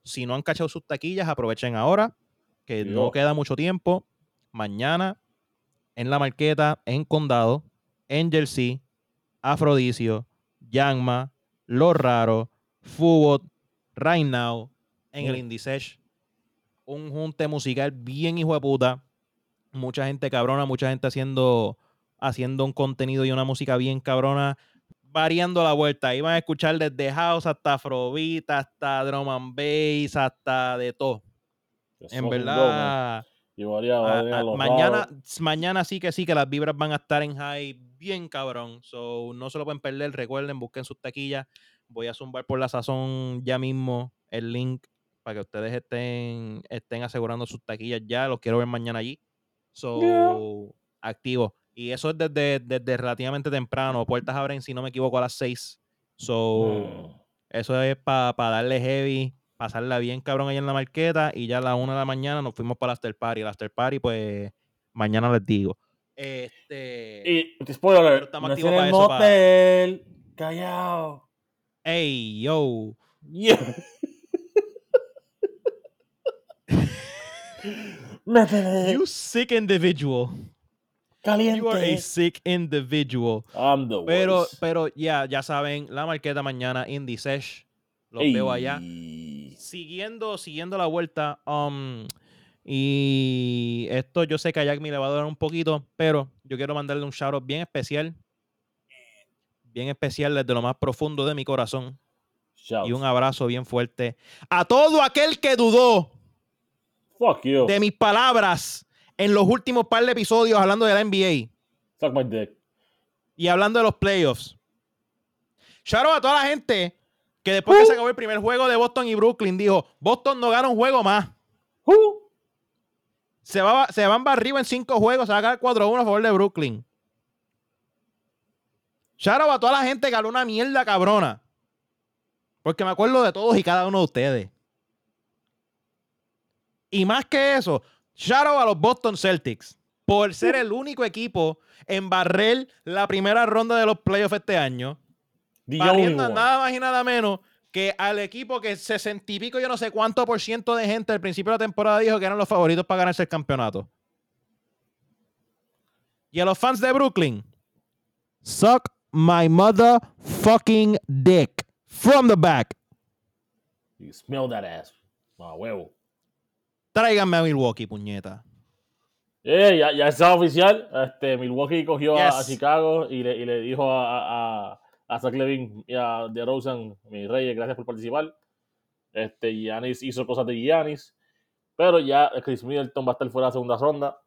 si no han cachado sus taquillas, aprovechen ahora, que no queda mucho tiempo. Mañana en la marqueta, en Condado, Angel C, Afrodisio, Yangma, Los Raros, Fubot, Right Now, en el. Indie Sesh. Un junte musical bien hijo de puta. Mucha gente cabrona, mucha gente haciendo, haciendo un contenido y una música bien cabrona, variando la vuelta. Iban a escuchar desde House hasta Afrobeat, hasta Drum and Bass, hasta de todo. En verdad, a, a- mañana, mañana sí que sí que las vibras van a estar en high bien cabrón. So, no se lo pueden perder. Recuerden, busquen sus taquillas. Voy a zumbar por la sazón ya mismo el link para que ustedes estén, estén asegurando sus taquillas ya. Los quiero ver mañana allí. So, Yeah. activo. Y eso es desde, desde relativamente temprano. Puertas abren, si no me equivoco, a las 6. So, Mm. eso es para darle heavy, pasarla bien cabrón ahí en la marqueta y ya a la una de la mañana nos fuimos para el after party. El after party, pues, mañana les digo. Este. Y, spoiler, estamos no activos en para el eso, motel, callao. Ey, yo. Yeah. [LAUGHS] Métele, You sick individual. You are a caliente. sick individual. I'm the Pero, worst. pero ya, ya saben, la marqueta mañana, Indie Sesh. Los veo allá. Ey. siguiendo, siguiendo la vuelta, um, y esto yo sé que a Jack me le va a dar un poquito, pero yo quiero mandarle un shout out bien especial, bien especial desde lo más profundo de mi corazón Shout. y un abrazo bien fuerte a todo aquel que dudó Fuck you. de mis palabras en los últimos par de episodios hablando de la NBA Suck my dick. y hablando de los playoffs. Shout out a toda la gente que después que se acabó el primer juego de Boston y Brooklyn dijo, Boston no gana un juego más. Who? Se, va, se van barrido en cinco juegos, se va a ganar 4-1 a favor de Brooklyn. Shout out a toda la gente que habló una mierda cabrona. Porque me acuerdo de todos y cada uno de ustedes. Y más que eso, shout out a los Boston Celtics por ser el único equipo en barrer la primera ronda de los playoffs este año. Barriendo nada más y nada menos que al equipo que sesenta y pico, yo no sé cuánto por ciento de gente al principio de la temporada dijo que eran los favoritos para ganarse el campeonato. Y a los fans de Brooklyn, suck my motherfucking dick from the back. You smell that ass. Ah, huevo. Tráiganme a Milwaukee, puñeta. Eh, ya, ya está oficial. Este, Milwaukee cogió a-. Chicago y le, y le dijo a, a, a Zach Levine y a DeRozan, mis reyes, gracias por participar. Este, Giannis hizo cosas de Giannis. Pero ya Chris Middleton va a estar fuera de la segunda ronda.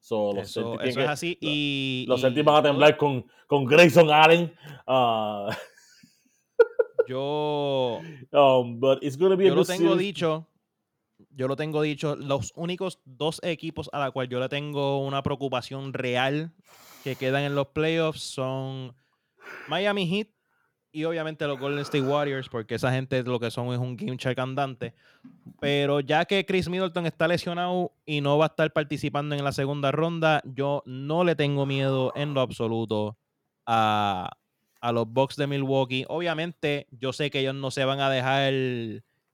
So, los Eso, es así. Y, Los Celtics van a temblar con, con Grayson Allen. ah, Yo, [LAUGHS] um, but it's gonna be a yo lo good tengo series. dicho. Yo lo tengo dicho. Los únicos dos equipos a la cual yo le tengo una preocupación real que quedan en los playoffs son Miami Heat y obviamente los Golden State Warriors, porque esa gente lo que son es un game check andante. Pero ya que Chris Middleton está lesionado y no va a estar participando en la segunda ronda, yo no le tengo miedo en lo absoluto a, a los Bucks de Milwaukee. Obviamente, yo sé que ellos no se van a dejar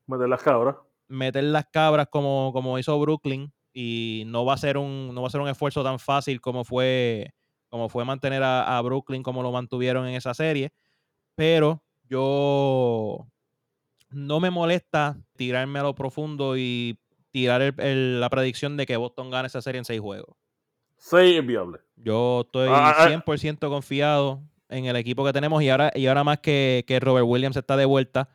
Meter las cabras. Meter las cabras como, como hizo Brooklyn y no va a ser un no va a ser un esfuerzo tan fácil como fue como fue mantener a, a Brooklyn como lo mantuvieron en esa serie pero yo no me molesta tirarme a lo profundo y tirar el- el- la predicción de que Boston gane esa serie en seis juegos Sí, es viable. yo estoy Ah, ah, 100% confiado en el equipo que tenemos y ahora, y ahora más que, que Robert Williams está de vuelta.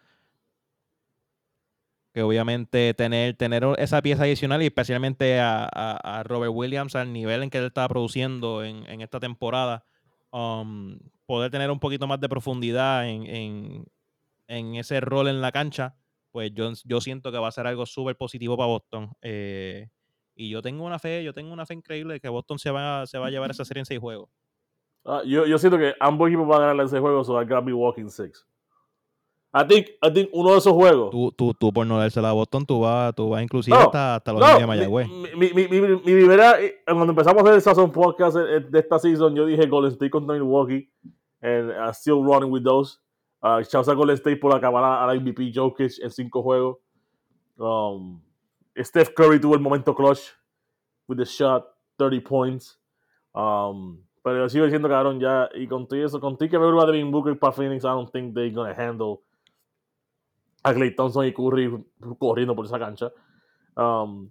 Que obviamente tener, tener esa pieza adicional y especialmente a, a- a Robert Williams al nivel en que él estaba produciendo en, en esta temporada, um, poder tener un poquito más de profundidad en, en- en ese rol en la cancha, pues yo, yo siento que va a ser algo súper positivo para Boston. Eh, y yo tengo una fe, yo tengo una fe increíble de que Boston se va, se va a llevar esa [LAUGHS] serie en seis juegos. Ah, yo, yo siento que ambos equipos van a ganar ese juego, so I gotta be walking six. I think, I think uno de esos juegos. Tú, tú, tú por no dársela a Boston, tú vas, tú vas inclusive No, hasta, hasta los No, de Mayagüez. mi, mi, mi, mi primera, eh, cuando empezamos a hacer el Sazon Podcast eh, de esta season, yo dije Golden State contra Milwaukee, and I'm still running with those. Uh, Golden State por acabar a, a la MVP Jokic en cinco juegos. Um, Steph Curry tuvo el momento clutch with the shot, 30 points. Um, pero yo sigo diciendo, cabrón, ya, y con todo eso, con todo que veo a Devin Booker para Phoenix, I don't think they're gonna handle a Clay Thompson y Curry corriendo por esa cancha. Um,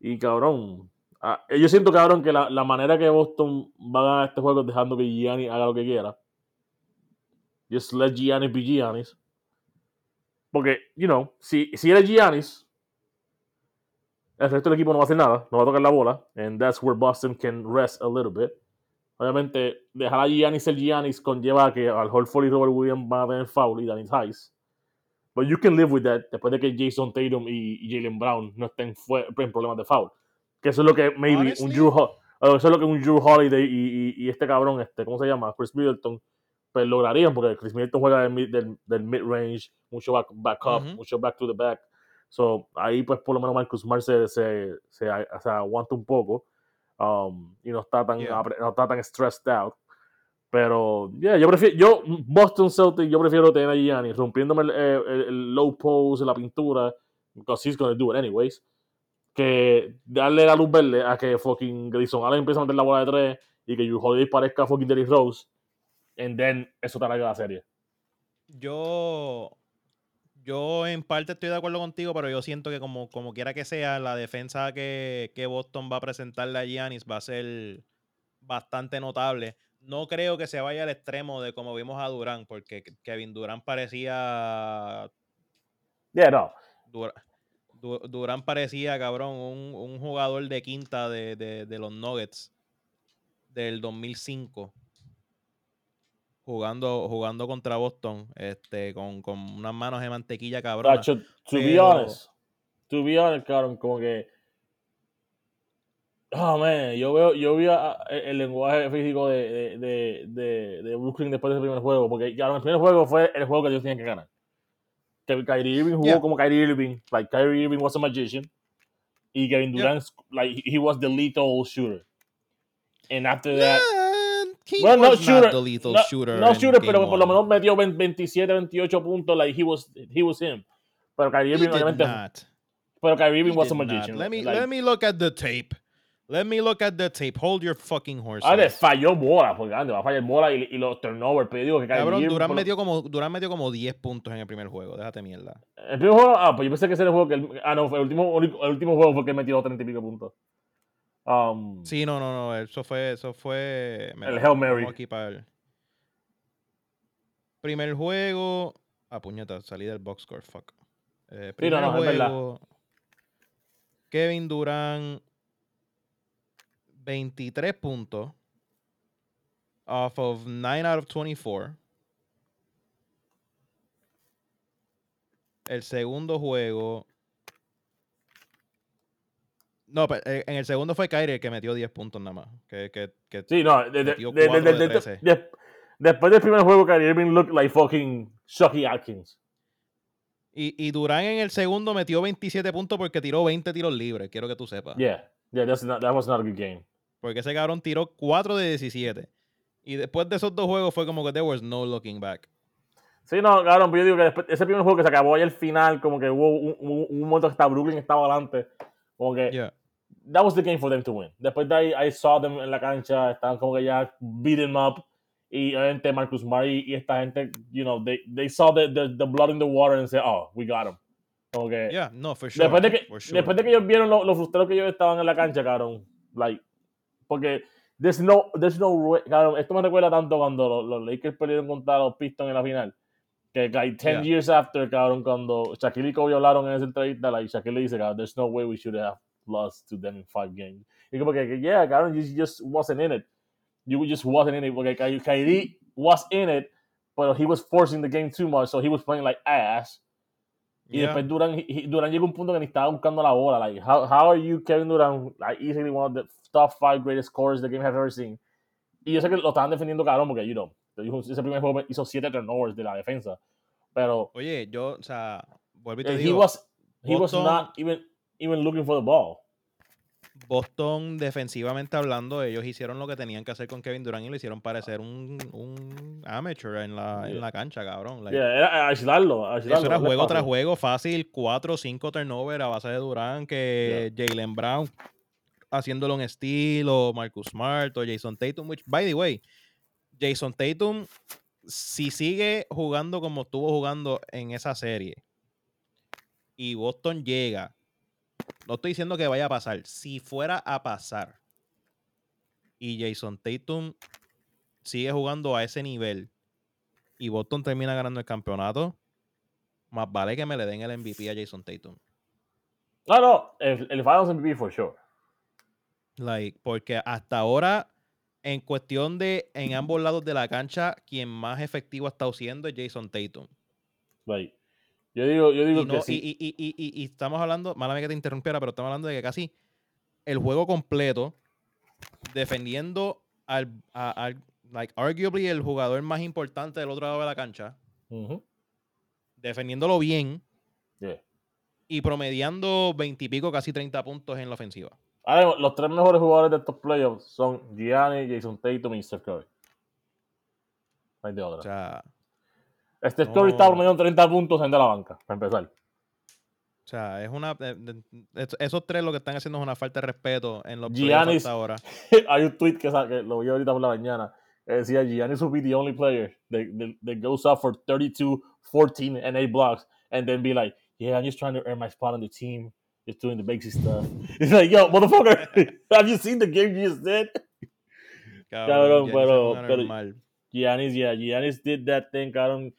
y cabrón, ah, yo siento, cabrón, que la, la manera que Boston va a ganar este juego es dejando que Giannis haga lo que quiera. Just let Giannis be Giannis. Porque, you know, si, si eres Giannis, el resto del equipo no va a hacer nada, no va a tocar la bola. And that's where Boston can rest a little bit. Obviamente, dejar a Giannis ser Giannis conlleva que al Horford y Robert Williams van a tener foul y Danny Tice. But you can live with that después de que Jason Tatum y, y Jalen Brown no estén en problemas de foul. Que eso es lo que maybe un. Drew, Ho- eso es lo que un Drew Holiday y, y- y este cabrón, este, ¿cómo se llama? Chris Middleton, pues lograrían, porque Chris Middleton juega del, mid- del, del mid-range, mucho back, back up, Ujú. mucho back to the back. So, ahí pues por lo menos Marcus Smart se, se, se, se aguanta un poco um, y no está tan, Yeah. no está tan stressed out. Pero, yeah, yo prefiero, yo, Boston Celtics, yo prefiero tener a Giannis rompiéndome el, eh, el- low pose, la pintura, because he's gonna do it anyways, que darle la luz verde a que fucking Grayson Allen empiece a meter la bola de tres y que Drew Holiday parezca fucking Derrick Rose, and then eso te hará la serie. Yo, yo en parte estoy de acuerdo contigo, pero yo siento que como, como quiera que sea, la defensa que, que Boston va a presentarle a Giannis va a ser bastante notable. No creo que se vaya al extremo de como vimos a Durán, porque Kevin Durán parecía Yeah, no. Dur- Du- Durán parecía, cabrón, un, un jugador de quinta de, de- de los Nuggets del 2005. Jugando, jugando contra Boston, este, con, con unas manos de mantequilla, cabrón. To be honest, to be honest, cabrón, como que Oh, man, yo veo, yo vi a- a- el lenguaje físico de, de, de, de, Brooklyn después del primer juego, porque claro, el primer juego fue el juego que ellos tenían que ganar. Que Kyrie Irving jugó Yeah. como Kyrie Irving, like Kyrie Irving was a magician, y Kevin Yeah. Durant, like he was the lethal shooter. And after that, Man, he Well, no was shooter, not the lethal no, shooter. no shooter, pero por lo one. menos metió 20 27, 28 puntos, like he was, he was him. Pero Kyrie He Irving, obviamente, pero Kyrie He Irving was a did not. magician. Let me like, let me look at the tape. Let me look at the tape. Hold your fucking horses. Ah, falló bola, porque grande, va a fallar bola y, y los turnovers, pero yo digo que Cabrón, Durán por metió como Durán metió como 10 puntos en el primer juego. Déjate mierda. El primer juego, ah, pues yo pensé que ese era el juego que él, ah, no, el último, el último juego fue que él metió 30 y pico puntos. Um, Sí, no, no, no. Eso fue, eso fue. El Hail Mary. vamos aquí para el primer juego. Ah, puñeta, salí del box score, fuck. Eh, Sí, primer no, no, es verdad. juego. Kevin Durán, 23 puntos. Off of 9 out of 24. El segundo juego. No, pero eh, en el segundo fue Kyrie el que metió 10 puntos nada más. Que, que, que sí, no, de- de- Metió de- de- cuatro de- de de- 13. de- después del primer juego, Kyrie Irving looked like fucking Shocky Atkins. Y, y Durán en el segundo metió 27 puntos porque tiró 20 tiros libres, quiero que tú sepas. Yeah, yeah, that's not, that was not a good game. Porque ese cabrón tiró 4 de 17. Y después de esos dos juegos fue como que there was no looking back. Sí, no, cabrón, pero yo digo que después, ese primer juego que se acabó ahí al final, como que hubo un, un- un momento que hasta Brooklyn estaba adelante, como que Yeah. that was the game for them to win. Después de ahí, I saw them en la cancha, estaban como que ya beat them up. Y obviamente Marcus Murray y esta gente, you know, they, they saw the, the, the blood in the water and said, oh, we got him. Como que, Yeah, no, for sure. después, de que, sure. después de que ellos vieron lo, lo frustrados que ellos estaban en la cancha, cabrón, like, porque there's no, there's no, way- cabrón, esto me recuerda tanto cuando los, los Lakers perdieron contra los Pistons en la final. Que like 10 Yeah. years after, cabrón, cuando Shaquille y Kobe hablaron en esa entrevista, like, Shaquille le dice, cabrón, there's no way we should have lost to them in five games. Y como que, yeah, cabrón, you just wasn't in it. You just wasn't in it. Porque Ky- Kyrie was in it, but he was forcing the game too much, so he was playing like ass. Y Yeah. después Durán, he- Durán llegó a un punto que ni estaba buscando la bola. Like, how, how are you, Kevin Durant, like, easily one of the top five greatest scorers the game has ever seen? Y yo sé que lo estaban defendiendo cabrón porque, you know, ese primer juego hizo siete turnovers de la defensa. Pero Oye, yo, o sea, vuelvo y te eh, he digo, was, he was Boston- not even, even looking for the ball. Boston, defensivamente hablando, ellos hicieron lo que tenían que hacer con Kevin Durant y lo hicieron parecer un, un amateur en la, en Yeah. la cancha, cabrón. Like, Yeah, era aislarlo, aislarlo. Eso era juego tras juego, fácil, 4 o 5 turnovers a base de Durán, que Jalen Brown haciéndolo en estilo, Marcus Smart o Jason Tatum, which, by the way, Jason Tatum, si sigue jugando como estuvo jugando en esa serie y Boston llega, no estoy diciendo que vaya a pasar, si fuera a pasar y Jason Tatum sigue jugando a ese nivel y Boston termina ganando el campeonato, más vale que me le den el MVP a Jason Tatum. No, no, el, el Finals MVP for sure. Like, porque hasta ahora, en cuestión de en ambos lados de la cancha, quien más efectivo ha estado siendo es Jason Tatum. Like, yo digo, yo digo Y, que sí. y, y- y- estamos hablando, mala que te interrumpiera, pero estamos hablando de que casi el juego completo, defendiendo al, a- al- like, arguably el jugador más importante del otro lado de la cancha, defendiéndolo bien Yeah. y promediando 20 y pico, casi 30 puntos en la ofensiva. Ahora los tres mejores jugadores de estos playoffs son Gianni, Jason Tatum y Steph Curry. No hay de otra. O sea, Steph Curry está no. promediando 30 puntos en de la banca, para empezar. O sea, es una. es- esos tres lo que están haciendo es una falta de respeto en los playoffs Giannis- hasta ahora. [LAUGHS] hay un tweet que, que lo vi ahorita por la mañana. Que decía Giannis will be the only player that, that, that goes up for 32, 14, and 8 blocks, and then be like, yeah, I'm just trying to earn my spot on the team, just doing the basic stuff. [LAUGHS] It's like, yo, motherfucker, [LAUGHS] have you seen the game you just did? Cabrón, es pero- pero-. Giannis, yeah, Giannis did that thing, cabrón.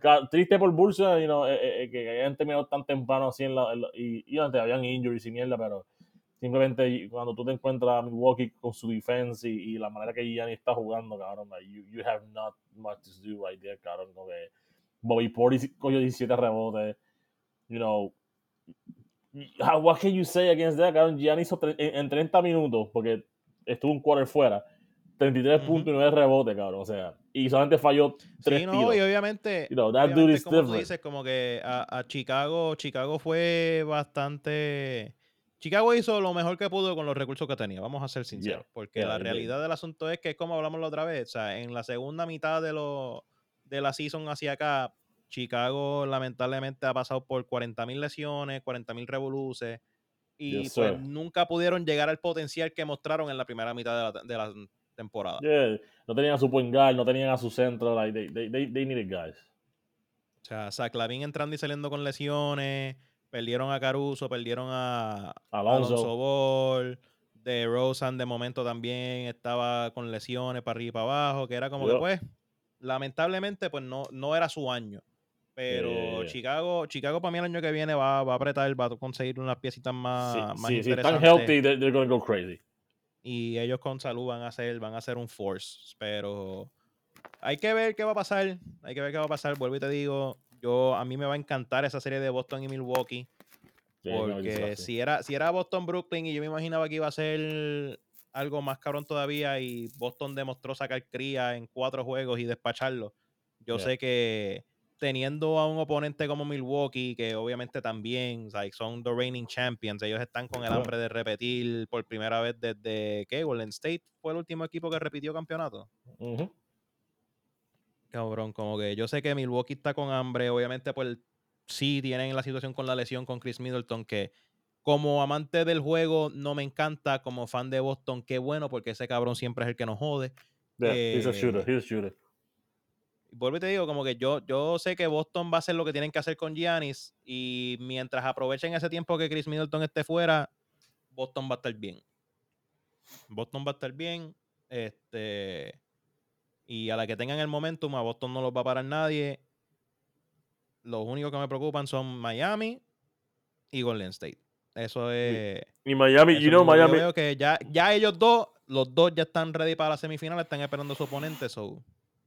Ca- Triste por Bursa, you know, eh, eh, eh, que hayan terminado tan temprano así en la, en la- y, y antes habían injuries y mierda, pero simplemente cuando tú te encuentras a Milwaukee con su defense y, y la manera que Giannis está jugando, cabrón, like, you, you have not much to do right there, cabrón, como que Bobby Portis cogió 17 rebotes, you know, how- what can you say against that? Giannis hizo tre- en, en 30 minutos, porque estuvo un quarter fuera, 33 Ujú. puntos y 9 rebotes, cabrón. O sea, y solamente falló 3 Sí, no, tiros. y obviamente, You know, that dude obviamente, is como tú different. dices, como que a, a Chicago, Chicago fue bastante... Chicago hizo lo mejor que pudo con los recursos que tenía, vamos a ser sinceros, porque yeah, la did. realidad del asunto es que es como hablamos la otra vez, o sea, en la segunda mitad de, lo, de la season hacia acá, Chicago lamentablemente ha pasado por 40.000 lesiones, 40.000 revoluces, y Yes, pues nunca pudieron llegar al potencial que mostraron en la primera mitad de la, de la temporada. Yeah, No tenían a su point guard, no tenían a su centro. Like, they, they, they, they needed guys. O sea, Zach Lavin entrando y saliendo con lesiones, perdieron a Caruso, perdieron a Alonso. Alonso Ball, de Rosen de momento también estaba con lesiones para arriba y para abajo, que era como que pues, lamentablemente pues no, no era su año. Pero yeah. Chicago, Chicago para mí el año que viene va, va a apretar, va a conseguir unas piecitas más, Sí, más sí, si están interesantes. healthy, they're, they're gonna go crazy. y ellos con salud van a ser, van a ser un force. Pero hay que ver qué va a pasar. Hay que ver qué va a pasar. Vuelvo y te digo, yo a mí me va a encantar esa serie de Boston y Milwaukee. Porque si era, si era Boston Brooklyn y yo me imaginaba que iba a ser algo más cabrón todavía y Boston demostró sacar cría en cuatro juegos y despacharlo. Yo Yeah. sé que teniendo a un oponente como Milwaukee, que obviamente también like, son the reigning champions, ellos están con el hambre de repetir por primera vez desde que Golden State fue el último equipo que repitió campeonato. Ujú. Cabrón, como que yo sé que Milwaukee está con hambre, obviamente pues sí tienen la situación con la lesión con Chris Middleton que como amante del juego no me encanta, como fan de Boston, qué bueno porque ese cabrón siempre es el que nos jode. Yeah, he's a Eh, shooter. He's a shooter. Vuelvo y te digo, como que yo, yo sé que Boston va a hacer lo que tienen que hacer con Giannis y mientras aprovechen ese tiempo que Chris Middleton esté fuera, Boston va a estar bien. Boston va a estar bien. Este, y a la que tengan el momentum, a Boston no los va a parar nadie. Los únicos que me preocupan son Miami y Golden State. Eso es. Y Miami, you know, que yo Miami. veo que ya, ya ellos dos, los dos ya están ready para la semifinal, están esperando a su oponente. So.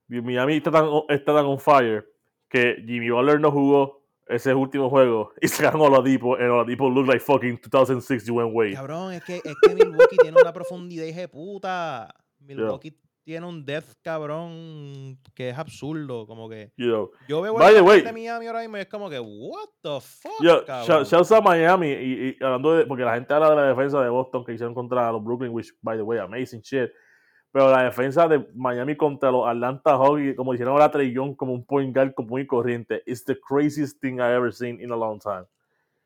Miami está tan, está tan on fire que Jimmy Butler no jugó ese último juego [LAUGHS] y sacaron a Oladipo and Oladipo look like fucking 2006 Dwayne Wade. Cabrón, es que, es que Milwaukee tiene una profundidad de puta. Milwaukee tiene un depth, cabrón, que es absurdo. Como que You know. yo veo By el way- de Miami ahora mismo y es como que, what the fuck, Yo, cabrón? shout- shouts a Miami y, y hablando de, porque la gente habla de la defensa de Boston que hicieron contra los Brooklyn, which by the way, amazing shit. Pero la defensa de Miami contra los Atlanta Hawks, como hicieron ahora Young como un point guard común y corriente, it's the craziest thing I've ever seen in a long time.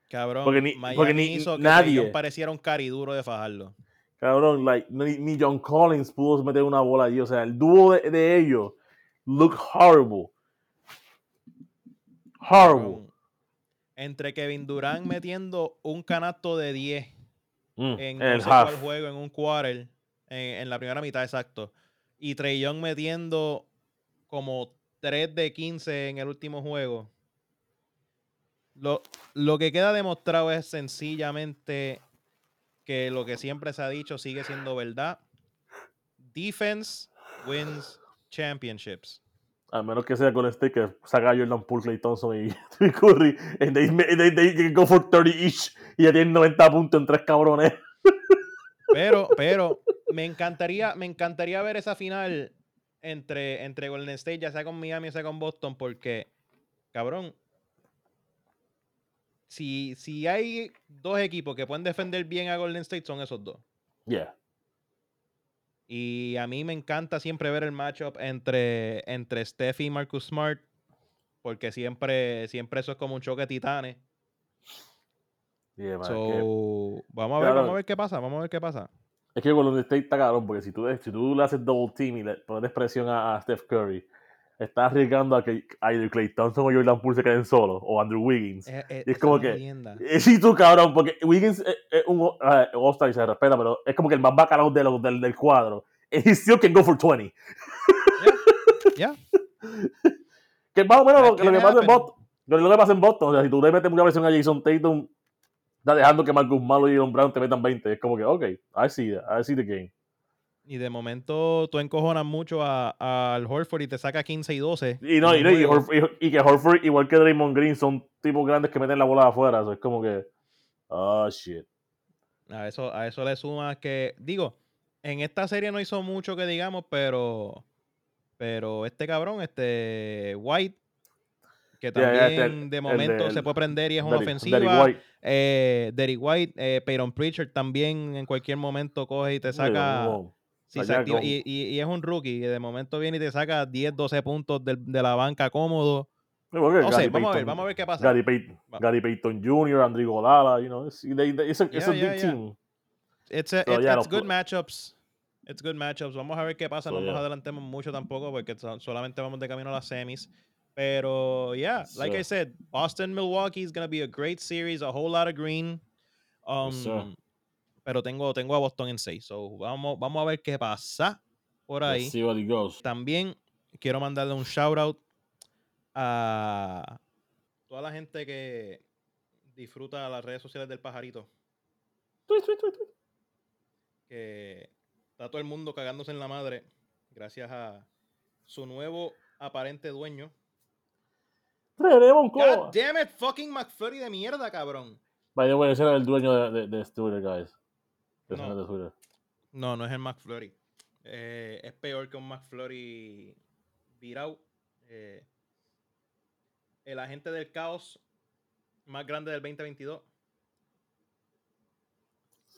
Cabrón, porque ni- Miami porque ni hizo que nadie- pareciera un cariduro de fajarlo. Cabrón, like, ni, ni John Collins pudo meter una bola allí. O sea, el dúo de, de ellos look horrible. Horrible. Entre Kevin Durant metiendo un canasto de 10 Mm, en el juego, en un quarter, en, en la primera mitad, exacto. Y Trey Young metiendo como 3 de 15 en el último juego. Lo, lo que queda demostrado es sencillamente que lo que siempre se ha dicho sigue siendo verdad. Defense wins championships. A menos que sea con este que saca Jordan Poole, Clay Thompson y, [LAUGHS] Curry. And they, they, they go for 30 each. Y ya tienen 90 puntos en tres cabrones. [LAUGHS] Pero, pero me encantaría, me encantaría ver esa final entre, entre Golden State, ya sea con Miami, ya sea con Boston, porque, cabrón, si, si hay dos equipos que pueden defender bien a Golden State, son esos dos. Yeah. Y a mí me encanta siempre ver el matchup entre, entre Steph y Marcus Smart, porque siempre, siempre eso es como un choque de titanes. Yeah, man, que- So, vamos a ver, Claro. vamos a ver qué pasa, vamos a ver qué pasa. Es que Golden State está cabrón, porque si tú, si tú le haces double team y le pones presión a, a Steph Curry, estás arriesgando a que either Clay Thompson o Jordan Poole se queden solos, o Andrew Wiggins. Es, es- es esa como que-. Eh, [LAUGHS] Sí, tú, cabrón, porque Wiggins es, es un uh, All-Star y se respeta, pero es como que el más bacalao de los- del, del cuadro. And he still can go for 20. Ya. [LAUGHS] Que más o menos lo, That lo que pasa en. Boston. Lo que pasa en Boston. O sea, si tú le metes mucha presión a Jason Tatum, está dejando que Marcus Malo y Jalen Brown te metan 20. Es como que, ok, I see that. I see the game. Y de momento tú encojonas mucho a- al Horford y te saca 15 y 12. Y, no, y, que Horford, igual que Draymond Green, son tipos grandes que meten la bola afuera. Eso es como que. Oh, shit. A eso, a eso le suma que, digo, en esta serie no hizo mucho que digamos, pero, pero este cabrón, este White, que Yeah, yeah, también este- de el momento de- se puede prender y es una ofensiva. White. Eh, White, eh, Peyton Pritchard también en cualquier momento coge y te saca. Wow. sí, se allá activa- con- y, y- y es un rookie, y de momento viene y te saca 10, 12 puntos del- de, la banca cómodo. No sé, vamos a ver, vamos a ver qué pasa. Gary Payton, Va- Gary Payton Jr., Andrew Godala, you know, it's, they, they- it's a, it's Yeah, a big team. It's, a- So, it- it's good matchups. It's good matchups. Vamos a ver qué pasa. So, no nos adelantemos mucho tampoco porque so- solamente vamos de camino a las semis. Pero, yeah, like I said, Boston Milwaukee is going to be a great series, a whole lot of green. Um, pero tengo, tengo a Boston en 6. So, vamos, vamos a ver qué pasa por ahí. Let's see what it goes. También quiero mandarle un shout out a toda la gente que disfruta las redes sociales del pajarito. Tweet, tweet, tweet, tweet. que está todo el mundo cagándose en la madre gracias a su nuevo aparente dueño. God damn it, fucking McFlurry de mierda, cabrón. By the way, ese era el dueño de, de, de Twitter, guys. Ese No. no es de Twitter. No, no es el McFlurry. Eh, es peor que un McFlurry virado. Eh, el agente del caos más grande del 2022.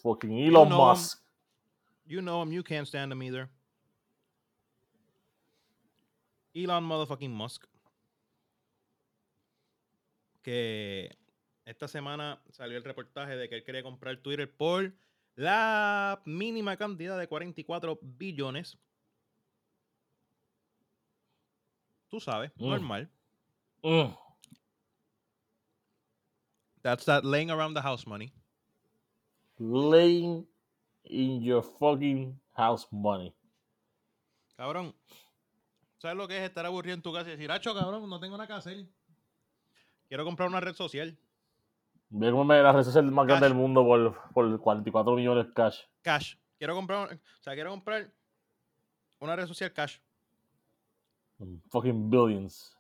Fucking Elon know him. Musk. You know him, you can't stand him either. Elon motherfucking Musk. Que esta semana salió el reportaje de que él quería comprar Twitter por la mínima cantidad de 44 billones. Tú sabes, Mm. normal. Mm. That's that laying around the house money. Laying in your fucking house money. Cabrón, ¿sabes lo que es estar aburrido en tu casa y decir, Acho, cabrón, no tengo nada que hacer? Quiero comprar una red social. Voy a comerme la red social más grande del mundo por, por 44 millones cash. Cash. Quiero comprar, o sea, quiero comprar una red social cash. Fucking billions.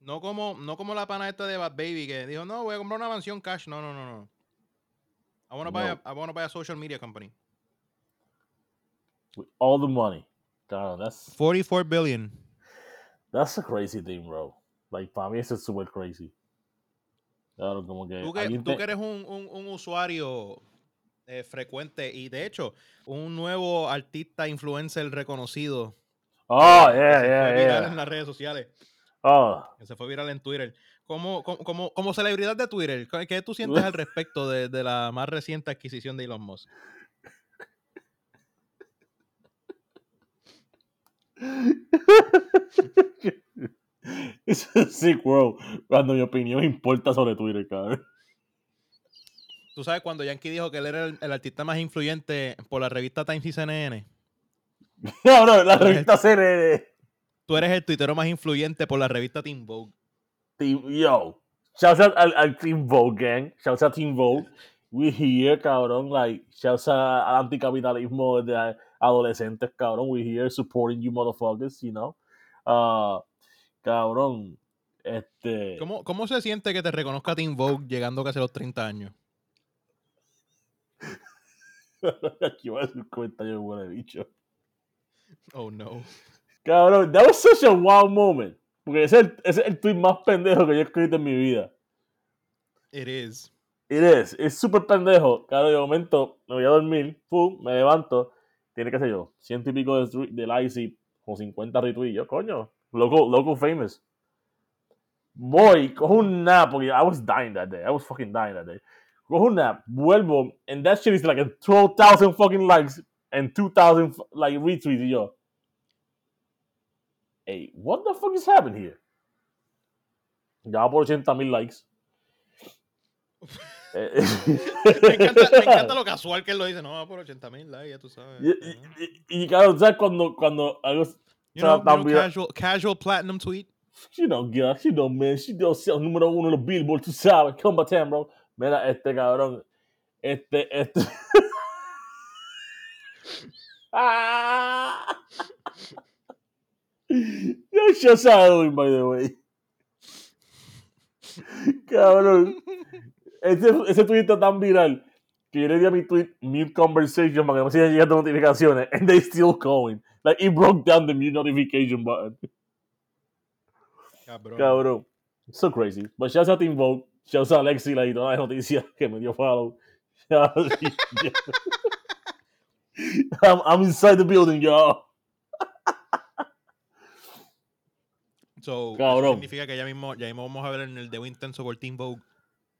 No como, no como la pana esta de Bad Baby que dijo, no, voy a comprar una mansión cash. No, no, no, no. I wanna buy a, No. I wanna buy a social media company. With all the money. Claro, that's, 44 billion. that's a crazy thing, bro. Like, para mí eso es super crazy. Claro, como que... Tú que, tú que eres un, un- un usuario eh, frecuente y de hecho, un nuevo artista influencer reconocido Oh, que yeah, se yeah, fue viral en yeah. las redes sociales. Oh, que se fue viral en Twitter. Como, como, como, celebridad de Twitter, ¿qué- ¿qué tú sientes al respecto de, de la más reciente adquisición de Elon Musk? [LAUGHS] [LAUGHS] It's a sick world cuando mi opinión importa sobre Twitter, cabrón. Tú sabes cuando Yankee dijo que él era el, el artista más influyente por la revista Times y CNN. Cabrón, [LAUGHS] la Tú eres- revista CNN. Tú eres el tuitero más influyente por la revista Teen Vogue. Team, yo, shouts out al, al Team Vogue gang. Shouts out Team Vogue. We here, cabrón. Like, shouts out al anticapitalismo de adolescentes, cabrón. We here supporting you motherfuckers, you know. Uh, cabrón. Este. ¿Cómo, ¿Cómo se siente que te reconozca Teen Vogue llegando casi a los 30 años? [LAUGHS] Aquí va a ser un comentario de huele bicho. Oh no. Cabrón, that was such a wow moment. Porque ese es el, ese es el tweet más pendejo que yo he escrito en mi vida. It is. It is. Es súper pendejo. Claro, de momento me voy a dormir, pum, me levanto. Tiene que ser yo, ciento y pico de, de likes y con 50 retweets. Yo, coño, loco, loco famous. Voy, cojo un nap, porque I was dying that day. I was fucking dying that day. Cojo un nap, vuelvo, and that shit is like a 12,000 fucking likes and 2,000 f- like retweets. Yo, hey, what the fuck is happening here? Ya por 80 mil likes. Eh, Me encanta, me encanta lo casual que él lo dice. No, por 80 mil likes, ya tú sabes. Y, y- y- y, claro, ¿sabes cuando, cuando algo, You know, you know, casual, casual platinum tweet. [LAUGHS] you know, girl, you know, man, she does ser número uno los Billboard, tú sabes, combaten, bro. Mira, este cabrón, este, este. ah. Yo ya sabes, by the way. [LAUGHS] Cabrón. [LAUGHS] ese, ese tweet está tan viral que yo le di a mi tweet mute conversation para que no sigan llegando notificaciones and they still going. Like, it broke down the mute notification button. Cabrón. Cabrón. So crazy. But shouts out to Invoke. Shouts out a Alexi, la todas las noticias que me dio follow. [LAUGHS] I'm, I'm inside the building, y'all. So, eso Cabrón. significa que ya mismo, ya mismo vamos a ver en el Debo Intenso por Team Vogue.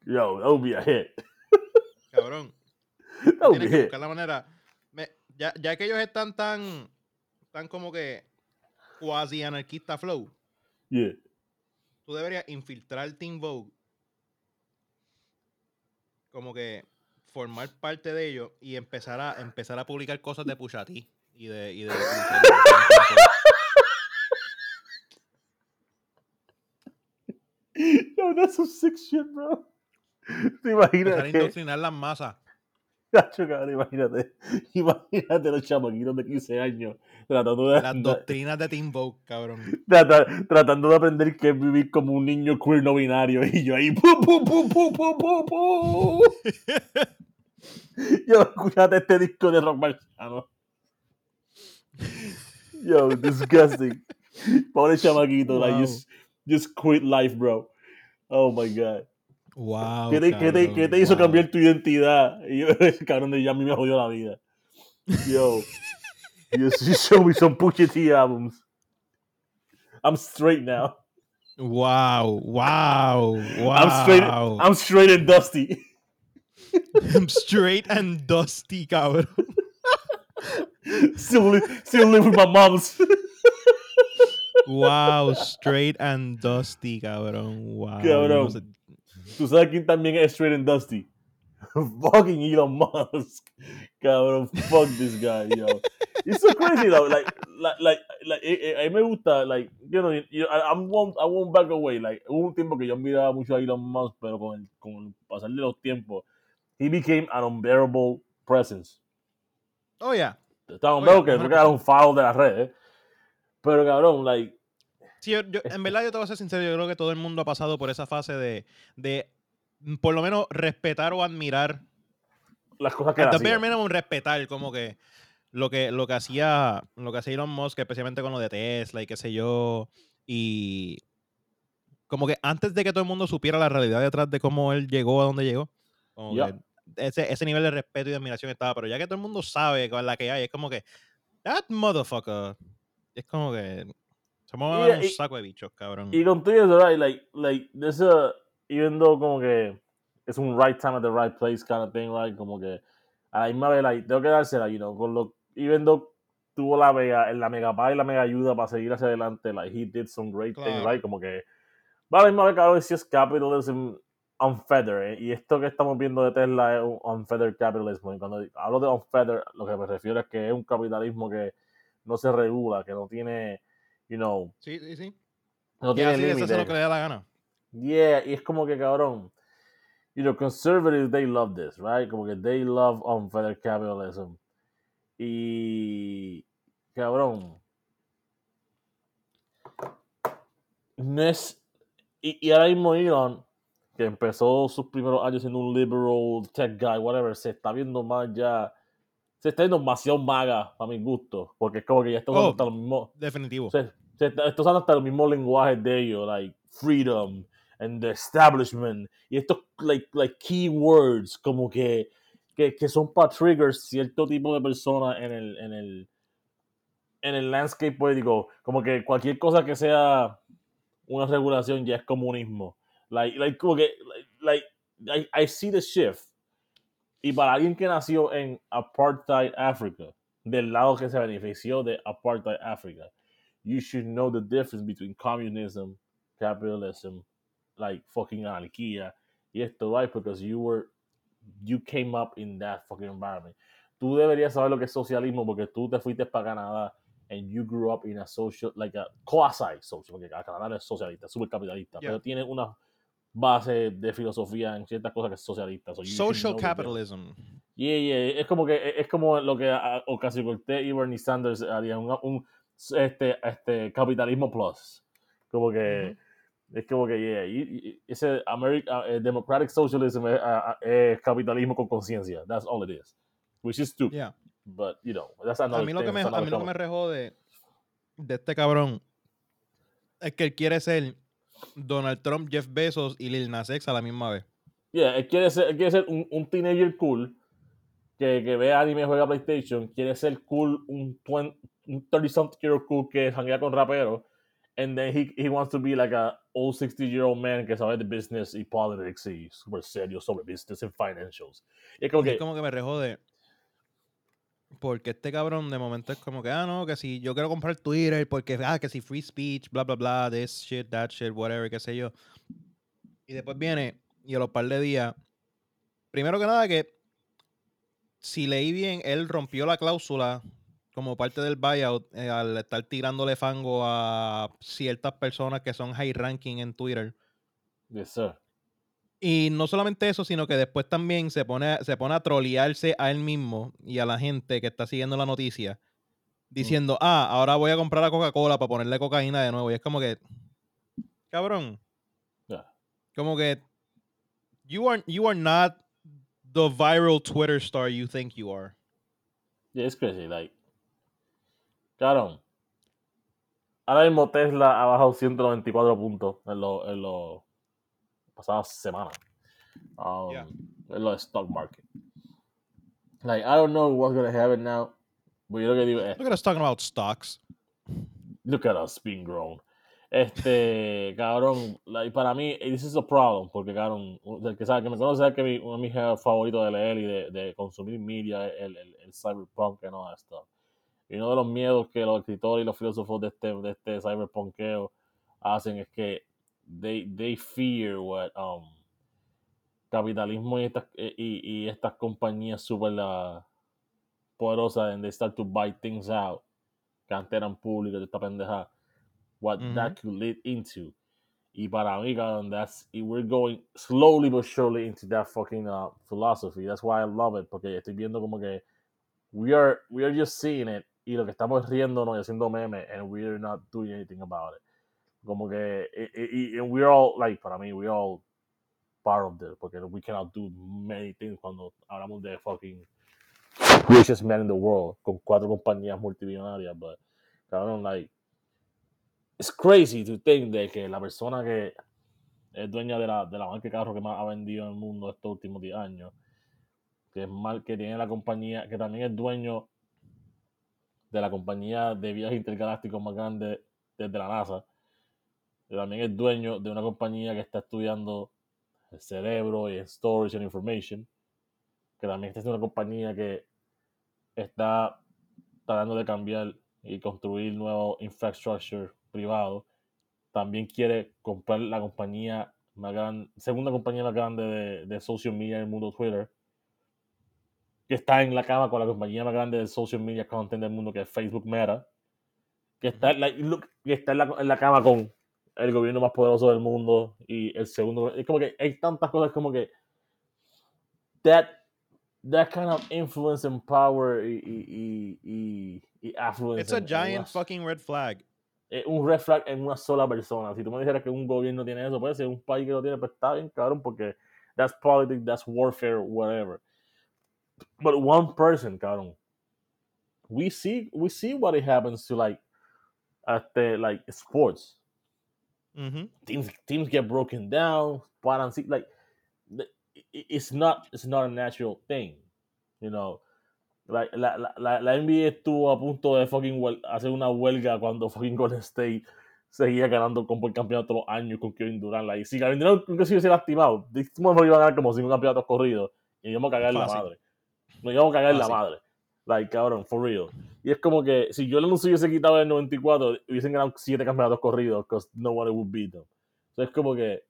Yo, that would be a hit. Cabrón. [LAUGHS] Be Tienes que buscar la manera. Me- ya, ya que ellos están tan, tan como que cuasi anarquista flow, Yeah. tú deberías infiltrar Team Vogue. Como que formar parte de ellos y empezar a empezar a publicar cosas de Pusha T y de, y de, y de- Yo, that's some sick shit, bro. [LAUGHS] Te empezar a imaginas indoctrinar las masas. [LAUGHS] Cacho, cabrón, imagínate, [LAUGHS] imagínate los chamaquitos de 15 años tratando de, Las doctrinas de Team Vogue, cabrón. [LAUGHS] trata- tratando de aprender que es vivir como un niño queer no binario y yo ahí pu, pu, pu, pu, pu, pu, pu. yo escuchate este disco de rock marciano yo disgusting pobre chamaquito like Wow. just, just quit life bro oh my god Wow. ¿Qué te, qué te- cabrón, qué te hizo wow. cambiar tu identidad? Y yo, [LAUGHS] cabrón, de ya a mí me jodió la vida. Yo, you, you show me some Pusha T albums. I'm straight now. Wow, wow, wow. I'm straight. I'm straight and dusty. [LAUGHS] I'm straight and dusty, cabrón. Still, li- still live with my moms. Wow, straight and dusty, cabrón. Wow. Cabrón. ¿Tú sabes quién también es straight and dusty? [LAUGHS] Fucking Elon Musk. Cabrón, fuck this guy, yo. It's so crazy though. Like, like, like, like eh, eh, a mí me gusta, like, you know, you- I, I'm won't, I won't back away. Like, hubo un tiempo que yo miraba mucho a Elon Musk, pero con el, con el pasar de los tiempos, he became an unbearable presence. Oh, yeah. Estaba que mejor creo que era un faro de las redes. Pero cabrón, like, Sí, yo- yo- en verdad, yo te voy a ser sincero, yo creo que todo el mundo ha pasado por esa fase de, de mm, por lo menos respetar o admirar. las cosas que bare minimum, respetar como que lo que, lo que hacía lo que hacía Elon Musk, especialmente con lo de Tesla y qué sé yo. Y como que antes de que todo el mundo supiera la realidad detrás de cómo él llegó a donde llegó, como Ya. que ese, ese nivel de respeto y de admiración estaba. Pero ya que todo el mundo sabe con la que hay, es como que, that motherfucker. Es como que somos un saco de bichos, cabrón. Y con eso, right, like, like, there's a, even though como que es un right time at the right place kind of thing, right, como que a la misma vez, like, tengo que dársela, you know, con lo, even though tuvo la mega, la mega paz y la mega ayuda para seguir hacia adelante, like, he did some great things, Claro. right, como que, va a la misma vez, cabrón, si es capitalism unfeathered, eh, y esto que estamos viendo de Tesla es un unfeathered capitalism, y cuando hablo de unfeathered, lo que me refiero es que es un capitalismo que no se regula, que no tiene, you know, Sí, sí, sí. no tiene lo que le da la gana. Yeah, y es como que cabrón. You know, conservatives, they love this, right? Como que they love unfettered capitalism. Y. Cabrón. No es. Y, y ahora mismo Elon, que empezó sus primeros años siendo un liberal tech guy, whatever, se está viendo más ya. Se está viendo demasiado maga para mi gusto. Porque es como que ya está Oh. hasta los mismos Definitivo. se, se está, está usando hasta el mismo lenguaje de ellos, like freedom and the establishment. Y estos like, like keywords como que, que, que son para trigger cierto tipo de personas en el, en el en el landscape político. Como que cualquier cosa que sea una regulación ya es comunismo. Like, like como que like I, I see the shift. Y para alguien que nació en apartheid Africa, del lado que se benefició de apartheid Africa, you should know the difference between communism, capitalism, like fucking anarquía y esto, right? Because you were, you came up in that fucking environment. Tú deberías saber lo que es socialismo porque tú te fuiste para Canadá and you grew up in a social, like a quasi social, porque Canadá es socialista, es súper capitalista, Yeah. pero tiene una base de filosofía en ciertas cosas que es socialista. So Social capitalism. Yeah, yeah, es como que es como lo que ah, Ocasio Cortez y Bernie Sanders harían un, un, este, este capitalismo plus. Como que Es como que, yeah, y- y- ese American, democratic socialism es, ah, ah, es capitalismo con conciencia. That's all it is. Which is stupid. Yeah. But, you know, that's A another mí lo que thing, me, that's a mí lo que me rejode de este cabrón es que él quiere ser Donald Trump, Jeff Bezos y Lil Nas X a la misma vez. Yeah, él quiere ser, él quiere ser un, un teenager cool que, que ve anime, juega PlayStation, quiere ser cool, un, 20, un 30-something year old cool que janguea con raperos, and then he, he wants to be like a old 60 year old man que sabe de business y politics y super serio sobre business and financials. Y es como que, es como que me rejode. Porque este cabrón de momento es como que, ah, no, que si yo quiero comprar Twitter, porque, ah, que si free speech, bla, bla, bla, this shit, that shit, whatever, qué sé yo. Y después viene, y a los par de días, primero que nada que, si leí bien, él rompió la cláusula como parte del buyout eh, al estar tirándole fango a ciertas personas que son high ranking en Twitter. yes, sir. Y no solamente eso, sino que después también se pone, se pone a trolearse a él mismo y a la gente que está siguiendo la noticia, diciendo, ah, ahora voy a comprar a Coca-Cola para ponerle cocaína de nuevo. Y es como que, cabrón, Yeah. como que, you are, you are not the viral Twitter star you think you are. Yeah, it's crazy. Like, cabrón. Ahora mismo Tesla ha bajado 194 puntos en los en los pasadas semanas. Um, Yeah. En los stock market. Like, I don't know what's going to happen now. But yo lo que digo es, Look at us talking about stocks. look at us being grown. Este, [LAUGHS] cabrón, like, para mí, this is a problem, porque, cabrón, el que sabe, que me conoce sabe que mi, uno de mis favoritos de leer y de, de consumir media el, el cyberpunk and all that stuff. Y uno de los miedos que los escritores y los filósofos de este, de este cyberpunkeo hacen es que they, they fear what um, capitalismo y estas, y, y estas compañías super uh, poderosas and they start to buy things out que antes eran públicas de esta pendeja what that could lead into. Y para mí cabrón, that's we're going slowly but surely into that fucking uh, philosophy. That's why I love it porque estoy viendo como que we are we are just seeing it y lo que estamos riéndonos y haciendo memes and we're not doing anything about it. Como que y, y, and we're all like para mí we're all part of this porque we cannot do many things cuando hablamos de fucking richest man in the world con cuatro compañías multimillonarias but cabrón like it's crazy to think de que la persona que es dueña de la, de la marca de carro que más ha vendido en el mundo estos últimos 10 años que es mal que tiene la compañía que también es dueño de la compañía de viajes intergalácticos más grande desde la NASA que también es dueño de una compañía que está estudiando el cerebro y el storage and information que también es una compañía que está tratando de cambiar y construir nuevo infrastructure privado. También quiere comprar la compañía más grande, segunda compañía más grande de, de social media en el mundo Twitter, que está en la cama con la compañía más grande de social media content del mundo, que es Facebook Meta, que está, like, look, que está en, la, en la cama con el gobierno más poderoso del mundo y el segundo. Es como que hay tantas cosas como que that that kind of influence and power y, y, y, y affluence. It's a en- en giant una- fucking red flag. un red flag en una sola persona. Si tú me dijeras que un gobierno tiene eso, puede ser un país que lo tiene, pues está bien, cabrón, porque that's politics, that's warfare, whatever. But one person, cabrón. We see, we see what it happens to like, este, like sports. Ujú. Teams, teams get broken down. Paran, sí, like, the- it's not, it's not a natural thing, you know. Like, la, la, la, la NBA estuvo a punto de fucking hacer una huelga cuando fucking Golden State seguía ganando con el campeonato todos los años con Kevin Durant. Like, si Kevin Durant nunca se hubiese lastimado, this motherfucker iba a ganar como cinco campeonatos corridos y íbamos a cagar la madre. Nos íbamos a cagar en la Fácil. madre. Like, cabrón, for real. Y es como que si yo no se hubiese quitado en el 94, hubiesen ganado siete campeonatos corridos because no one would beat them. So es como que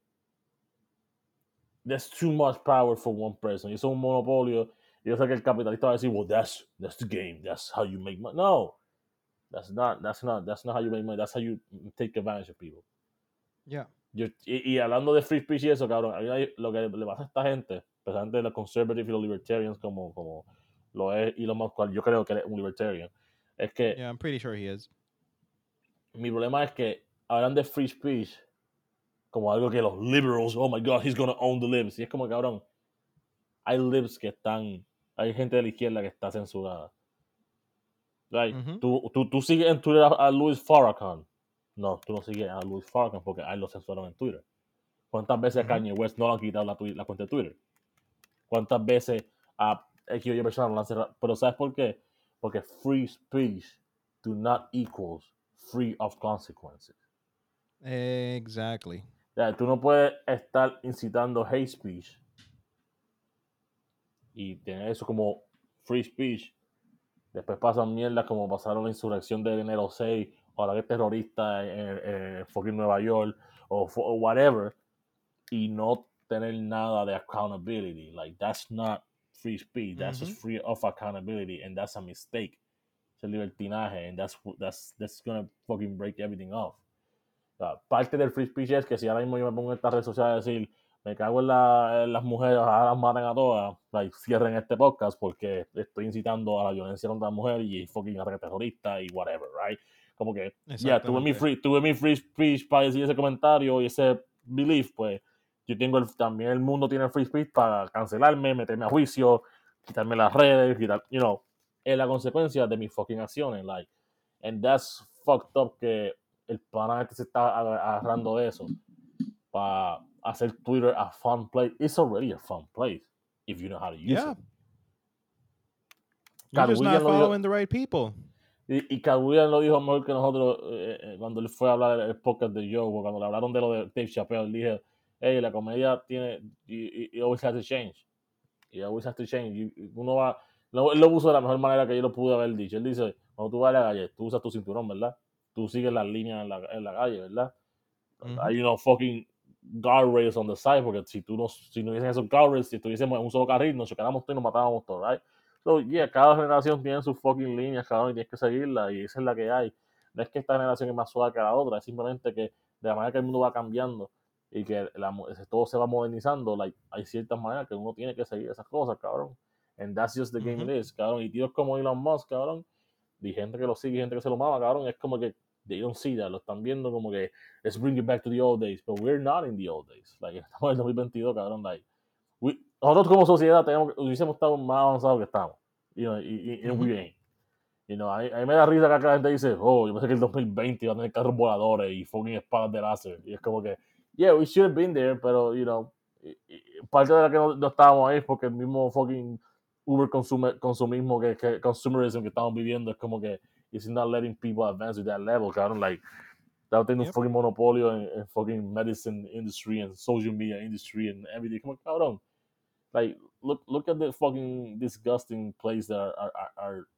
there's too much power for one person. Y eso es un monopolio. Y yo sé que el capitalista va a decir, well, that's, that's the game. That's how you make money. No. That's not, that's not, that's not how you make money. That's how you take advantage of people. Yeah. Yo- y, y hablando de free speech y eso, cabrón, lo que le pasa a esta gente, especialmente los conservatives y los libertarians, como, como lo es Elon Musk, cual yo creo que es un libertarian, es que Yeah, I'm pretty sure he is. mi problema es que hablan de free speech como algo que los liberals, oh my god, he's gonna own the libs. Y es como, cabrón, hay libs que están, hay gente de la izquierda que está censurada. Like, Ujú. tú, tú, tú sigues en Twitter a, a Luis Farrakhan. No, tú no sigues a Luis Farrakhan porque a él lo censuraron en Twitter. ¿Cuántas veces a Ujú. Kanye West no le han quitado la cuenta de Twitter? ¿Cuántas veces a X o Y persona no la han cerrado? Pero ¿sabes por qué? Porque free speech do not equals free of consequences. Exactly. Sea, tú no puedes estar incitando hate speech y tener eso como free speech. Después pasan mierdas como pasaron la insurrección de enero 6 o la que terrorista en, en fucking Nueva York o whatever y no tener nada de accountability. Like, that's not free speech. That's just free of accountability and that's a mistake. Es el libertinaje and that's, that's, that's gonna fucking break everything off. O sea, parte del free speech es que si ahora mismo yo me pongo en esta red social a decir me cago en, la- en las mujeres, ahora las maten a todas, like, cierren este podcast porque estoy incitando a la violencia contra la mujer y fucking ataque terrorista y whatever, right? Como que, ya, tuve mi, free, tuve mi free speech para decir ese comentario y ese belief, pues yo tengo el, también el mundo tiene el free speech para cancelarme, meterme a juicio, quitarme las redes, quitar, you know, es la consecuencia de mis fucking acciones, like, and that's fucked up que el pana este se está aga- agarrando de eso para hacer Twitter a fun place. It's already a fun place if you know how to use Yeah. it. You're just not lo dijo- following the right people. Y, y Cat Williams lo dijo mejor que nosotros eh, eh, cuando él fue a hablar del podcast de Joe, cuando le hablaron de lo de Dave Chappelle, él dije, hey, la comedia tiene, you, you- always have to change. You always have to change. You- uno va, lo, él lo puso de la mejor manera que yo lo pude haber dicho. Él dice, cuando tú vas a la calle, tú usas tu cinturón, ¿verdad? Tú sigues las líneas en la, en la calle, ¿verdad? Hay unos fucking guardrails on the side, porque si tú no, si no hubiesen esos guardrails, si estuviésemos en un solo carril, nos chocáramos todos y nos matábamos todos, right? So, yeah, cada generación tiene sus fucking líneas, cabrón, y tienes que seguirla, y esa es la que hay. No es que esta generación es más suave que la otra, es simplemente que de la manera que el mundo va cambiando y que la todo se va modernizando, like, hay ciertas maneras que uno tiene que seguir esas cosas, cabrón. And that's just the game Ujú. it is, cabrón. Y tíos como Elon Musk, cabrón, y gente que lo sigue, gente que se lo mama, cabrón, es como que they don't see that, lo están viendo como que let's bring it back to the old days, but we're not in the old days. Like, [LAUGHS] estamos en el 2022, cabrón, like, we- nosotros como sociedad tenemos, hubiésemos estado más avanzados que estamos, you know, y, y, and we ain't. You know, a, mí- a mí me da risa que acá la gente dice, oh, yo pensé que el 2020 iba a tener carros voladores y fucking espadas de láser. Y es como que, yeah, we should have been there, pero, you know, parte de la que no, no estábamos ahí es porque el mismo fucking Uber consumismo, que, que consumerism que estamos viviendo es como que it's not letting people advance to that level, cabrón. Like, estamos teniendo un fucking monopolio en, en fucking medicine industry and social media industry and everything. Como cabrón. Like, look, look at the fucking disgusting place that are, are, are-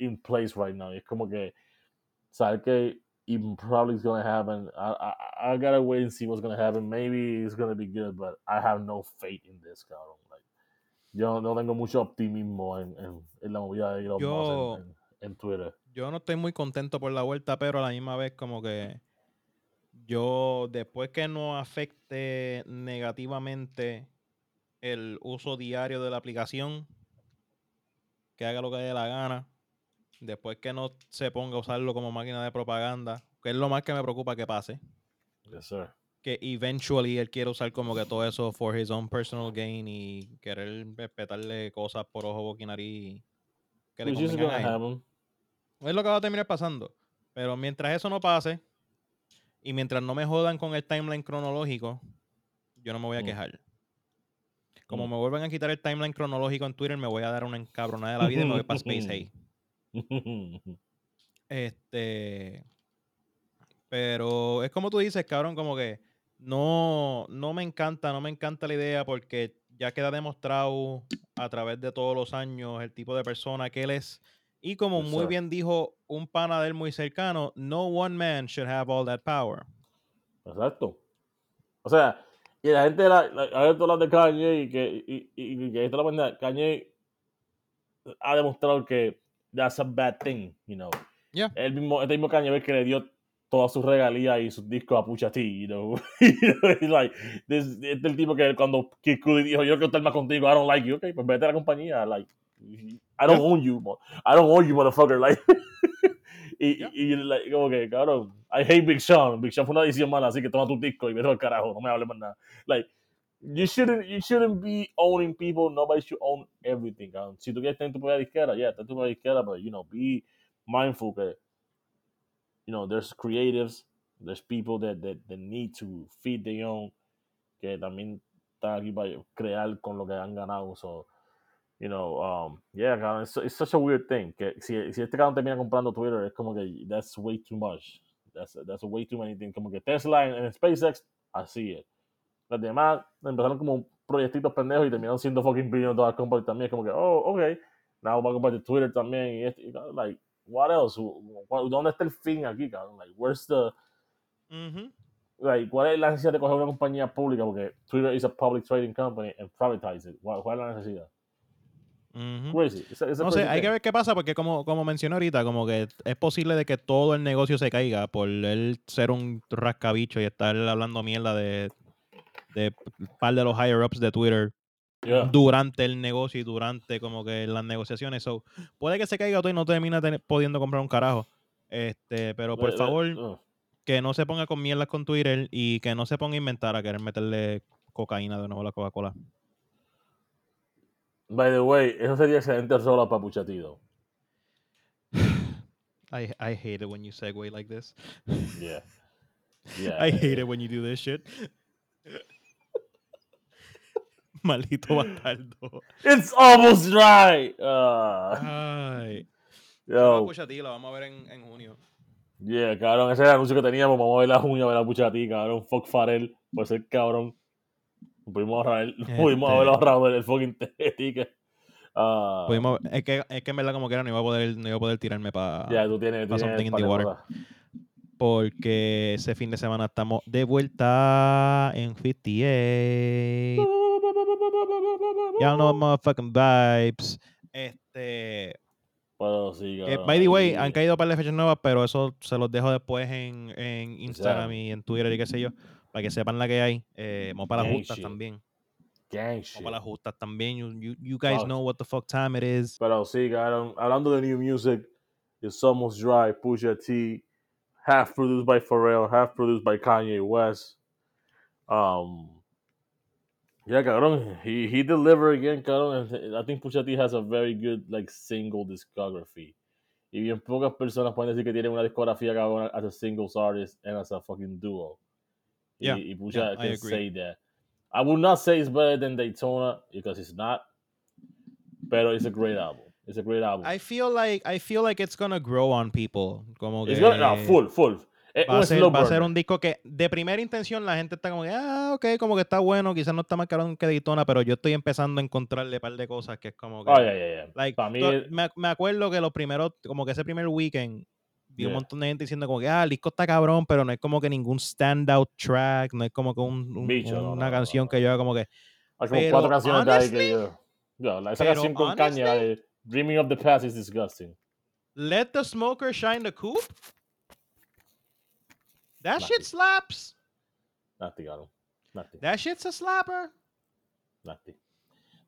in place right now. Es como que, sabes que even probably it's gonna happen. I, I, I gotta wait and see what's gonna happen. Maybe it's gonna be good, but I have no faith in this, cabrón. Like, yo no tengo mucho optimismo en, en, en la movida de Elon Yo- Musk en, en, en Twitter. Yo no estoy muy contento por la vuelta, pero a la misma vez como que yo después que no afecte negativamente el uso diario de la aplicación, que haga lo que dé la gana, después que no se ponga a usarlo como máquina de propaganda, que es lo más que me preocupa que pase, Yes, sir. que eventually él quiere usar como que todo eso for his own personal gain y querer respetarle cosas por ojo, boca y nariz que le a él. Es lo que va a terminar pasando. Pero mientras eso no pase y mientras no me jodan con el timeline cronológico, yo no me voy a Mm. quejar. Como Mm. me vuelvan a quitar el timeline cronológico en Twitter, me voy a dar una encabronada de la vida y me voy para [LAUGHS] Space Hey. [LAUGHS] Este. Pero es como tú dices, cabrón, como que no, no me encanta, no me encanta la idea porque ya queda demostrado a través de todos los años el tipo de persona que él es. Y como Yes, muy sir. bien dijo un pana de él muy cercano, no one man should have all that power. Exacto. O sea, y la gente, la, la, a ver, de Kanye y que, y, y, y que esto la verdad, Kanye ha demostrado que that's a bad thing, you know. Yeah. El mismo, este mismo Kanye que le dio todas sus regalías y sus discos a Pusha T, you know. [LAUGHS] It's like, this, este es el tipo que cuando Kid Cudi dijo, yo quiero estar más contigo, I don't like you, ok, pues vete a la compañía, like, I don't Yeah. own you, I don't own you, motherfucker, like. [LAUGHS] Y, Yeah. y, like, como que, cabrón, I hate Big Sean. Big Sean fue una edición mala, así que toma tu disco y vete al carajo, no me hables más nada. Like, you shouldn't, you shouldn't be owning people. Nobody should own everything, cabrón. Si tú quieres tener tu propia disquera, yeah, ten tu propia disquera, but, you know, be mindful que, you know, there's creatives, there's people that, that, that need to feed their own, que también están aquí para crear con lo que han ganado, so, you know, um, yeah, cabrón, it's, it's such a weird thing. Que si, si este cabrón termina comprando Twitter, es como que that's way too much. That's, that's a way too many things. Como que Tesla and, en SpaceX, see es. Los demás empezaron como proyectitos pendejos y terminaron siendo fucking billion dollar companies también. Como que, oh, ok, now va a comprar Twitter también. Y, este, y, like, what else? ¿Dónde está el fin aquí, cabrón? Like, where's the, like, ¿cuál es la necesidad de coger una compañía pública? Porque Twitter is a public trading company and privatize it. ¿Cuál, cuál es la necesidad? Crazy. It's a- it's a No sé, hay que ver qué pasa porque como, como mencioné ahorita, como que es posible de que todo el negocio se caiga por él ser un rascabicho y estar hablando mierda de, de par de los higher ups de Twitter Yeah. durante el negocio y durante como que las negociaciones. So, puede que se caiga todo y no termina pudiendo comprar un carajo. Este, pero por Le- le- favor, uh, que no se ponga con mierdas con Twitter y que no se ponga a inventar a querer meterle cocaína de nuevo a la Coca-Cola. By the way, eso sería excelente solo para Puchatito. [SIGHS] I, I hate it when you segue like this. Yeah. [LAUGHS] Yeah. I hate it when you do this shit. [LAUGHS] [LAUGHS] Maldito bastardo. It's almost dry. Uh, Ay. yo. Lo vamos a ver en, en junio. Yeah, cabrón, ese era el anuncio que teníamos. Vamos a ver la junio, a ver a Puchatí, cabrón. Fuck Farel, por ser cabrón. Pudimos ahorrar, [LAUGHS] el- pudimos Este. haber ahorrado el, el fucking [LAUGHS] ticket. Ah, Pudimos- es, que, es que en verdad como que era no iba a poder, no iba a poder tirarme para... ya, tú tienes, tú pa' tienes something in the water. cosas. Porque ese fin de semana estamos de vuelta en 58. Y'all know motherfucking vibes. Este... Pero sí, cabrón. by the way, han caído un par de fechas nuevas, pero eso se los dejo después en, en Instagram y en Twitter y qué sé yo, para que sepan la que hay. Eh, vamos para las justas shit. también. Gang Vamos shit. para las justas también. You, you, you guys Wow. know what the fuck time it is. Pero sí, cabrón. Hablando de new music, It's Almost Dry, Pusha T, half produced by Pharrell, half produced by Kanye West. Um, yeah, cabrón, he, he delivered again, and I think Pusha T has a very good, like, single discography. Y bien pocas personas pueden decir que tienen una discografía, cabrón, as a singles artist and as a fucking duo. Y, Yeah, y Pusha yeah, I can agree. say that. I would not say it's better than Daytona because it's not, pero it's a great album. It's a great album. I feel like I feel like it's gonna grow on people. Como que It's gonna, no, full, full. Eh, va, a ser, va a ser un disco que de primera intención la gente está como que, ah, ok, como que está bueno, quizás no está más caro que Daytona, pero yo estoy empezando a encontrarle un par de cosas que es como que... Oh, yeah, yeah, yeah. Like, Para mí, me, me acuerdo que los primeros, como que ese primer weekend, vi un montón de gente diciendo como que, ah, el disco está cabrón, pero no es como que ningún standout track, no es como que un- un- Bicho, no, una no, canción no. que yo haga como que, hay como pero cuatro canciones de ahí que honestly- yo. yo, la- esa pero canción con la de Dreaming of the Past, is disgusting. let the smoker shine the coupe. That shit slaps. Nasty, cabrón. Nasty, That shit's a slapper. nasty. Yo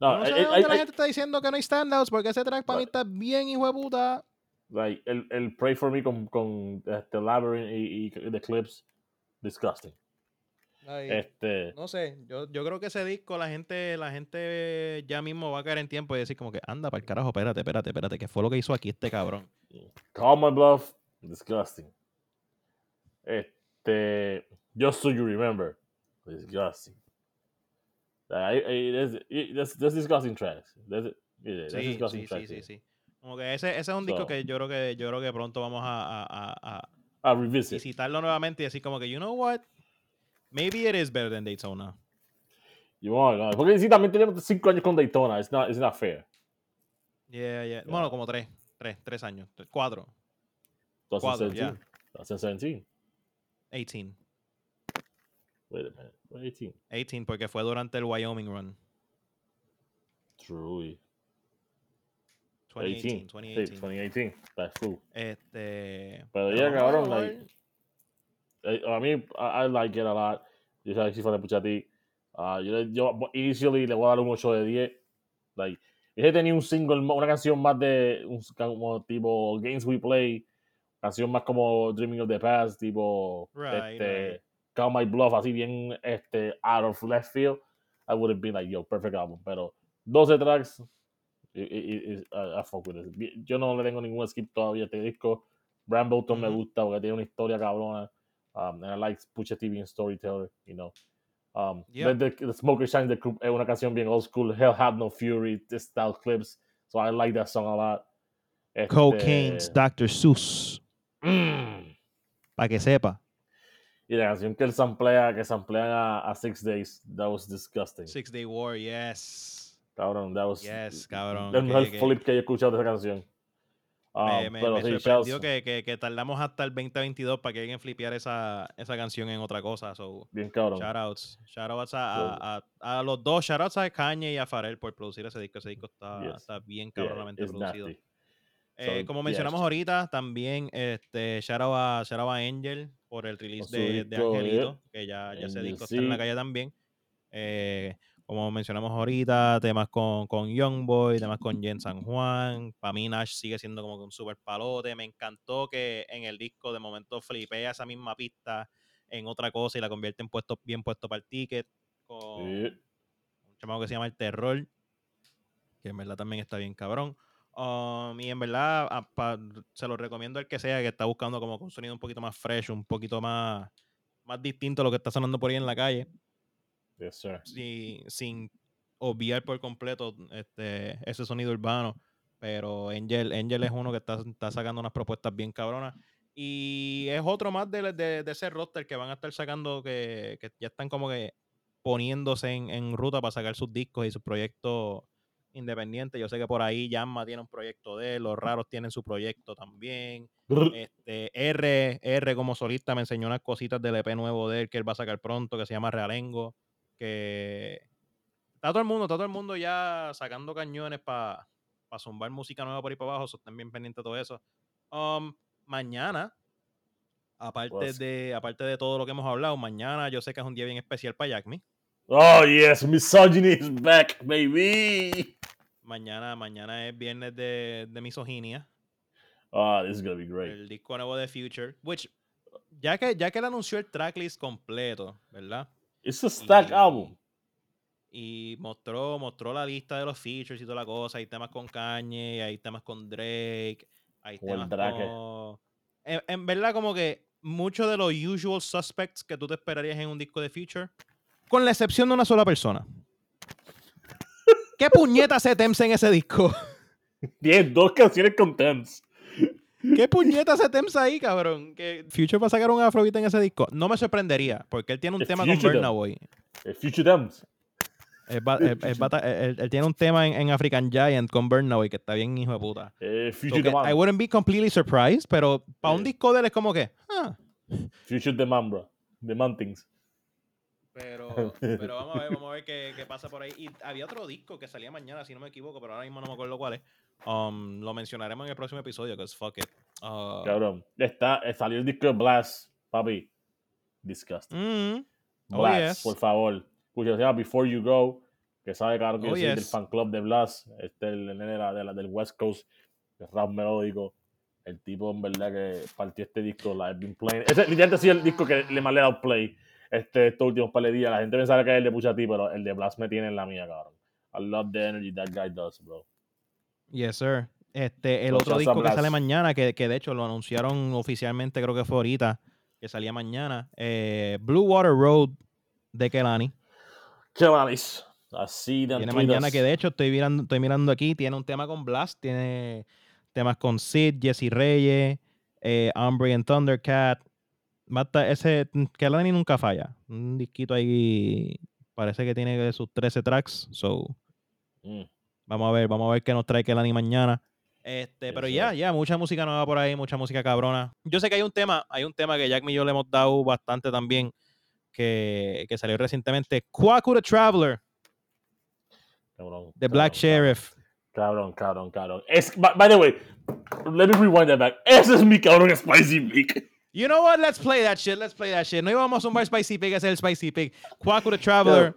No, no sé de dónde la gente está diciendo que no hay standouts, porque ese track para mí está bien hijo de puta. like, el, el Pray For Me con, con este, Labyrinth y, y The Clips, disgusting. Ay, Este, No sé, yo, yo creo que ese disco la gente, la gente ya mismo va a caer en tiempo y decir como que anda para el carajo, espérate, espérate, espérate, ¿qué fue lo que hizo aquí este cabrón? Call My Bluff, disgusting. Este, Just So You Remember, disgusting. Like, i- there's, there's disgusting tracks. There's, yeah, Sí, disgusting sí, sí, tracks sí, here. sí. Como que ese, ese es un disco So- que yo creo que yo creo que pronto vamos a, a, a, a revisit. visitarlo nuevamente y decir como que, you know what? Maybe it is better than Daytona. You want, no, porque sí, también tenemos cinco años con Daytona. It's not, it's not fair. Yeah, yeah. Yeah. Bueno, como tres, tres, tres años, cuatro, Cuatro, 2017. 2017. 18. Wait a minute. 2018. 18 porque fue durante el Wyoming run. True. 2018, 18. 2018. Sí, 2018. That's. Este, Pero ya, cabrón, like, eh, a mí, I, I like it a lot. Yo que si fuera a ti. Ah, yo, yo, initially, le voy a dar un 8 de 10. Like, ese tenía un single, una canción más de, un, como tipo Games We Play, canción más como Dreaming of the Past, tipo Right, este, right. Call My Bluff, así bien este, out of left field, I would have been like, yo, perfect album. Pero 12 tracks, i- i- i- I, I fuck with it. Yo no le tengo ningún skip todavía a este disco. Brambleton me Ujú. gusta porque tiene una historia cabrona. Um, and I like Pusha T being storyteller, you know. Um, Yep. the, the, the Smoker Shine the es una canción bien old school. Hell Have No Fury, this style clips. So I like that song a lot. Este, Cocaine's Dr. Seuss. Mm, Para que sepa. y la canción que él samplea, que samplean a, a Six Days, that was disgusting. Six Day War, yes. Cabrón, that was Yes, cabrón. el mejor que- flip que yo he escuchado de esa canción. Me, Um, me- pero me sí, sorprendió que, que, que tardamos hasta el 2022 para que alguien flipeara esa, esa canción en otra cosa. So, bien cabrón. shoutouts. Shoutouts a, a, a, a los dos. Shoutouts a Kanye y a Pharrell por producir ese disco. Ese disco está, Yes. está bien cabronamente it's producido. nasty. Eh, So, como yeah, mencionamos ahorita, también este, shout out a, shout out a Angel por el release de, de disco, Angelito, yeah. que ya, ya Angel, disco está en la calle también. Eh, como mencionamos ahorita, temas con, con Youngboy, temas con Jen San Juan. Para mí Nash sigue siendo como que un super palote. Me encantó que en el disco de momento flipea esa misma pista en otra cosa y la convierte en puesto bien puesto para el ticket. Con, Sí. un chamaco que se llama El Terror, que en verdad también está bien cabrón. Um, y en verdad a- pa- se lo recomiendo al que sea que está buscando como un sonido un poquito más fresh, un poquito más, más distinto a lo que está sonando por ahí en la calle, Yes, sir. si- sin obviar por completo este, ese sonido urbano. Pero Angel, Angel es uno que está, está sacando unas propuestas bien cabronas. Y es otro más de, de- de ese roster que van a estar sacando, que, que ya están como que poniéndose en, en ruta para sacar sus discos y sus proyectos independientes. Yo sé que por ahí Yamma tiene un proyecto de él, los raros tienen su proyecto también. Este, R, R como solista me enseñó unas cositas del EP nuevo de él que él va a sacar pronto, que se llama Realengo. Que está todo el mundo, está todo el mundo ya sacando cañones para zumbar música nueva por ahí para abajo. So, estén bien pendientes de todo eso. Um, mañana, aparte Pues- de, aparte de todo lo que hemos hablado, mañana yo sé que es un día bien especial para Jack Me. Oh, yes, misogyny is back, baby. Mañana, mañana es viernes de, de misoginia. Oh, this is gonna be great. el disco nuevo de Future, which ya que ya que él anunció el tracklist completo, ¿verdad? It's a stack Y- album. Y mostró mostró la lista de los features y toda la cosa, hay temas con Kanye, hay temas con Drake, hay temas Drake. con en, en verdad como que muchos de los usual suspects que tú te esperarías en un disco de Future, con la excepción de una sola persona. ¿Qué puñeta hace Tems en ese disco? Tiene dos canciones con Thames. ¿Qué puñeta hace Tems ahí, cabrón? Que Future va a sacar un afrobeat en ese disco. No me sorprendería, porque él tiene un tema con Future, Burna though. Boy. Eh, Future. Él, tiene un tema en, en African Giant con Burna Boy que está bien hijo de puta. Eh, So Future que. I wouldn't be completely surprised, pero para un disco de él es como que, ah. Future the Man, bro. The Man Things. Pero, [LAUGHS] pero vamos a ver, vamos a ver qué, qué pasa por ahí. Y había otro disco que salía mañana, si no me equivoco, pero ahora mismo no me acuerdo cuál es. Um, lo mencionaremos en el próximo episodio, que es fuck it. Uh, Cabrón. Está, eh, salió el disco de Blast, papi. Disgusting. mm, oh, Blast, yes. por favor. Escucha, se llama Before You Go. Que sabe, claro, que Oh, del yes. fan club de Blast. Este, el nene de la, de la- del West Coast. El rap melódico. El tipo, en verdad, que partió este disco. La I've been playing. Ese literalmente sido el disco que le más le he dado play este, estos últimos par de días. La gente pensaba que es el de Pucha T, pero el de Blast me tiene en la mía, cabrón. I love the energy that guy does, bro. Yes, sir. Este, el otro disco que sale mañana, que, que de hecho lo anunciaron oficialmente, creo que fue ahorita, que salía mañana. eh, Blue Water Road de Kelani. Manis. Así de Viene mañana, que de hecho estoy mirando, estoy mirando aquí, tiene un tema con Blast, tiene temas con Sid, Jesse Reyes, eh, and Thundercat. Va a estar- ese Kelani nunca falla. Un disquito ahí, parece que tiene sus 13 tracks. So, Mm. Vamos a ver, vamos a ver qué nos trae Kelani mañana. Este, pero ya, ya, mucha música nueva por ahí, mucha música cabrona. Yo sé que hay un tema, hay un tema que Jack y yo le hemos dado bastante también, que, que salió recientemente. Quackura Traveler, Cabrón, The Black cabrón, Sheriff. Cabrón, cabrón, cabrón. Es, by, by the way, let me rewind that back. Ese es mi cabrón Spicy Meek. You know what? Let's play that shit. Let's play that shit. No íbamos a zumbar Spicy Pig, ese es el Spicy Pig. Quackura Traveler.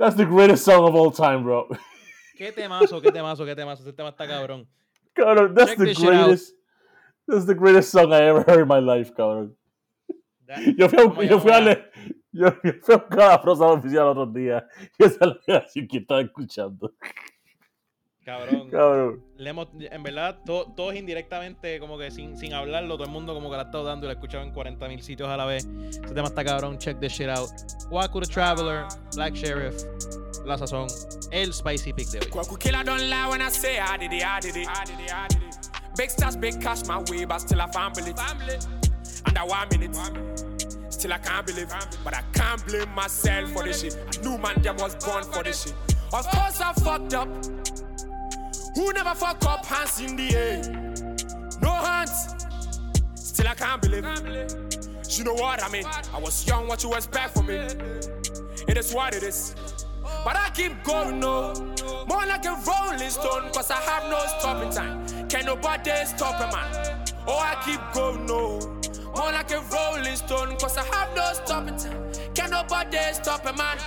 That's the greatest song of all time, bro. [LAUGHS] Qué temazo, qué temazo, qué temazo. Ese tema está cabrón. Cabrón, that's Check the this shit greatest. That's the greatest song I ever heard in my life, cabrón. [LAUGHS] Yo fui a, ¿Cómo yo fui a, llama? le- yo, yo fui a buscar a la prosa oficial el otro día y esa es la canción que estaba escuchando. Cabrón. Cabrón. Le hemos- en verdad, to- todos indirectamente, como que sin, sin hablarlo, todo el mundo como que la ha estado dando y la ha escuchado en 40.000 sitios a la vez. Ese tema está cabrón, check this shit out. Waku the Traveler, Black Sheriff, La Sazón, el Spicy Pick de hoy. Kwaku killer don't lie when I say I did it, I did it. I did it, I did it. Big stars, big cash my way, but still I. Under one minute, still I can't believe. But I can't blame myself for this shit. I knew man them was born for this shit. Of course I fucked up. Who never fuck up? Hands in the air. No hands. Still I can't believe. You know what I mean? I was young, what you expect from me? It is what it is. But I keep going, no. More like a rolling stone, cause I have no stopping time. Can nobody stop a man? Oh, I keep going, no. More like a rolling stone, cause I have no stopping time. Can nobody stop a man?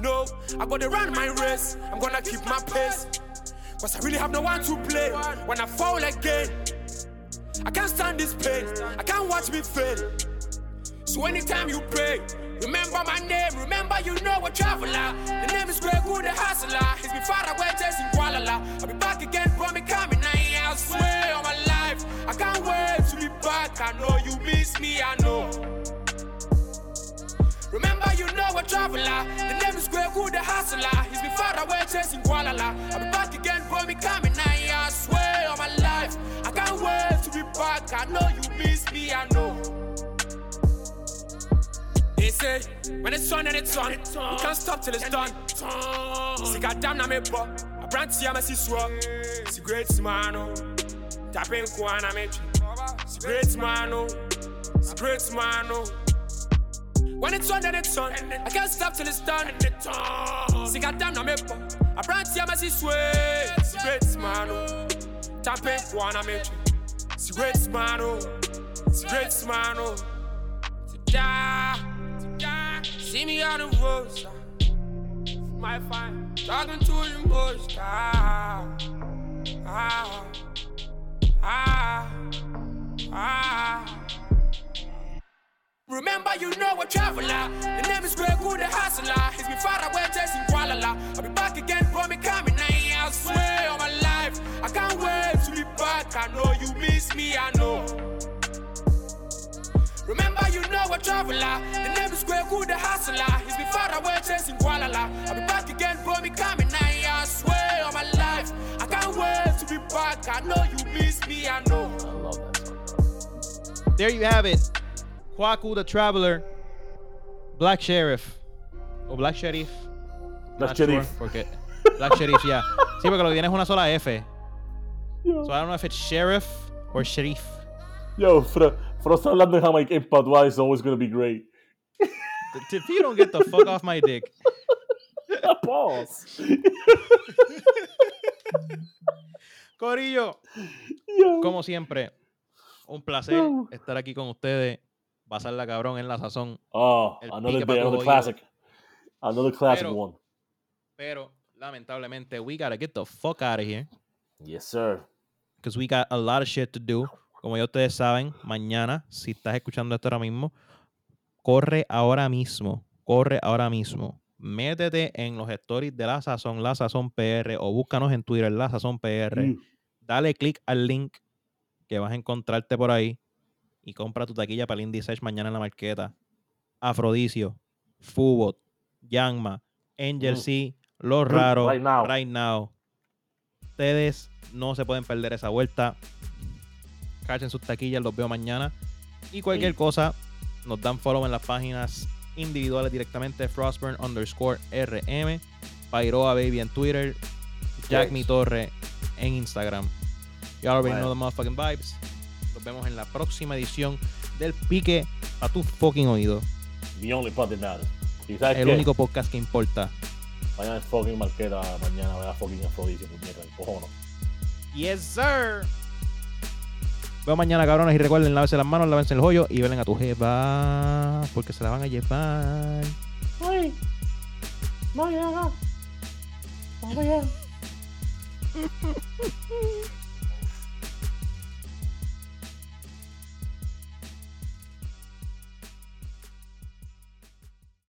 No, I gotta run my race. I'm gonna keep my pace. Cause I really have no one to play when I fall again. I can't stand this pain. I can't watch me fail. So anytime you pray, remember my name, remember you know a traveler. The name is Greg Wood, the hustler. He's been far away chasing Kuala I'll be back again, bro, me coming. I swear on my life, I can't wait to be back. I know you miss me, I know. Remember you know a traveler. The name is Greg Wood, the hustler. He's been far away chasing Kuala I'll be back again, bro, me coming. I, swear on my life, I can't wait to be back. I know you miss me, I know. They say, when it's on and it's on, we can't stop till it's done. See, goddamn, na me bo. I brand see, I'm a see swap. See, great man, oh. Tapping Kwana, me. See, great man, oh. See, great man, oh. When it's on, then it's on. I can't stop till it's done. See, goddamn, na me bo. I I'm a see swap. See, great man, oh. Tapping Kwana, me. See, great man, oh. Great man, oh. Yeah. See me on the road, sir. my fine, talking to the most. Ah, ah, ah, ah. Remember, you know a traveler. The name is Greg Wood, the hustler. He's been far away chasing Kuala I'll be back again, bro, me coming. I, swear on my life, I can't wait to be back. I know you miss me, I know. Remember, you know a traveler. The name is Greg Wood, the hustler. He's been far away chasing Kuala I'll be back again, bro, me coming. I swear on my life, I can't wait to be back. I know you miss me, I know. I love that song. There you have it. Kwaku the Traveler, Black Sheriff. O Black Sheriff. Black sure, Sheriff. porque Black Sheriff, ya. Sí, porque lo que tiene es una sola F. Yo, So I don't know if it's Sheriff or Sheriff. yo Fro, Fro está hablando en Jamaica en Patois, it's always gonna be great. If you don't get the fuck off my dick. [LAUGHS] Pause. Corillo, Yo. como siempre, un placer estar aquí con ustedes. Pasarla cabrón en la sazón. Oh, another day, another classic. Another classic Pero- one. Pero, lamentablemente, we gotta get the fuck out of here. Yes, sir. because we got a lot of shit to do. Como ya ustedes saben, mañana, si estás escuchando esto ahora mismo, corre ahora mismo, corre ahora mismo. Métete en los stories de La Sazón, La Sazón PR, o búscanos en Twitter, La Sazón PR. Mm. Dale click al link que vas a encontrarte por ahí y compra tu taquilla para el Indie Search mañana en la marqueta. Afrodisio, Fubot, Yangma, Angel Mm. C, Los Raros, Right now. right now. Ustedes no se pueden perder esa vuelta. Cachen sus taquillas, los veo mañana. Y cualquier Sí. cosa, nos dan follow en las páginas individuales directamente. Frostburn underscore RM. Pairoa Baby en Twitter. Jack Yes. Mi Torre en Instagram. You already know the motherfucking vibes. Nos vemos en la próxima edición del Pique a tu fucking oído. The only part that matters. ¿Y sabes El qué? único podcast que importa. Mañana es fucking marqueta, mañana voy a fucking afrodisio, puñeta, el cojono. Yes, sir. Veo mañana, cabrones, y recuerden, lávense las manos, lávense el joyo y velen a tu jefa. Porque se la van a llevar. Ay, mañana. Vamos allá. [LAUGHS]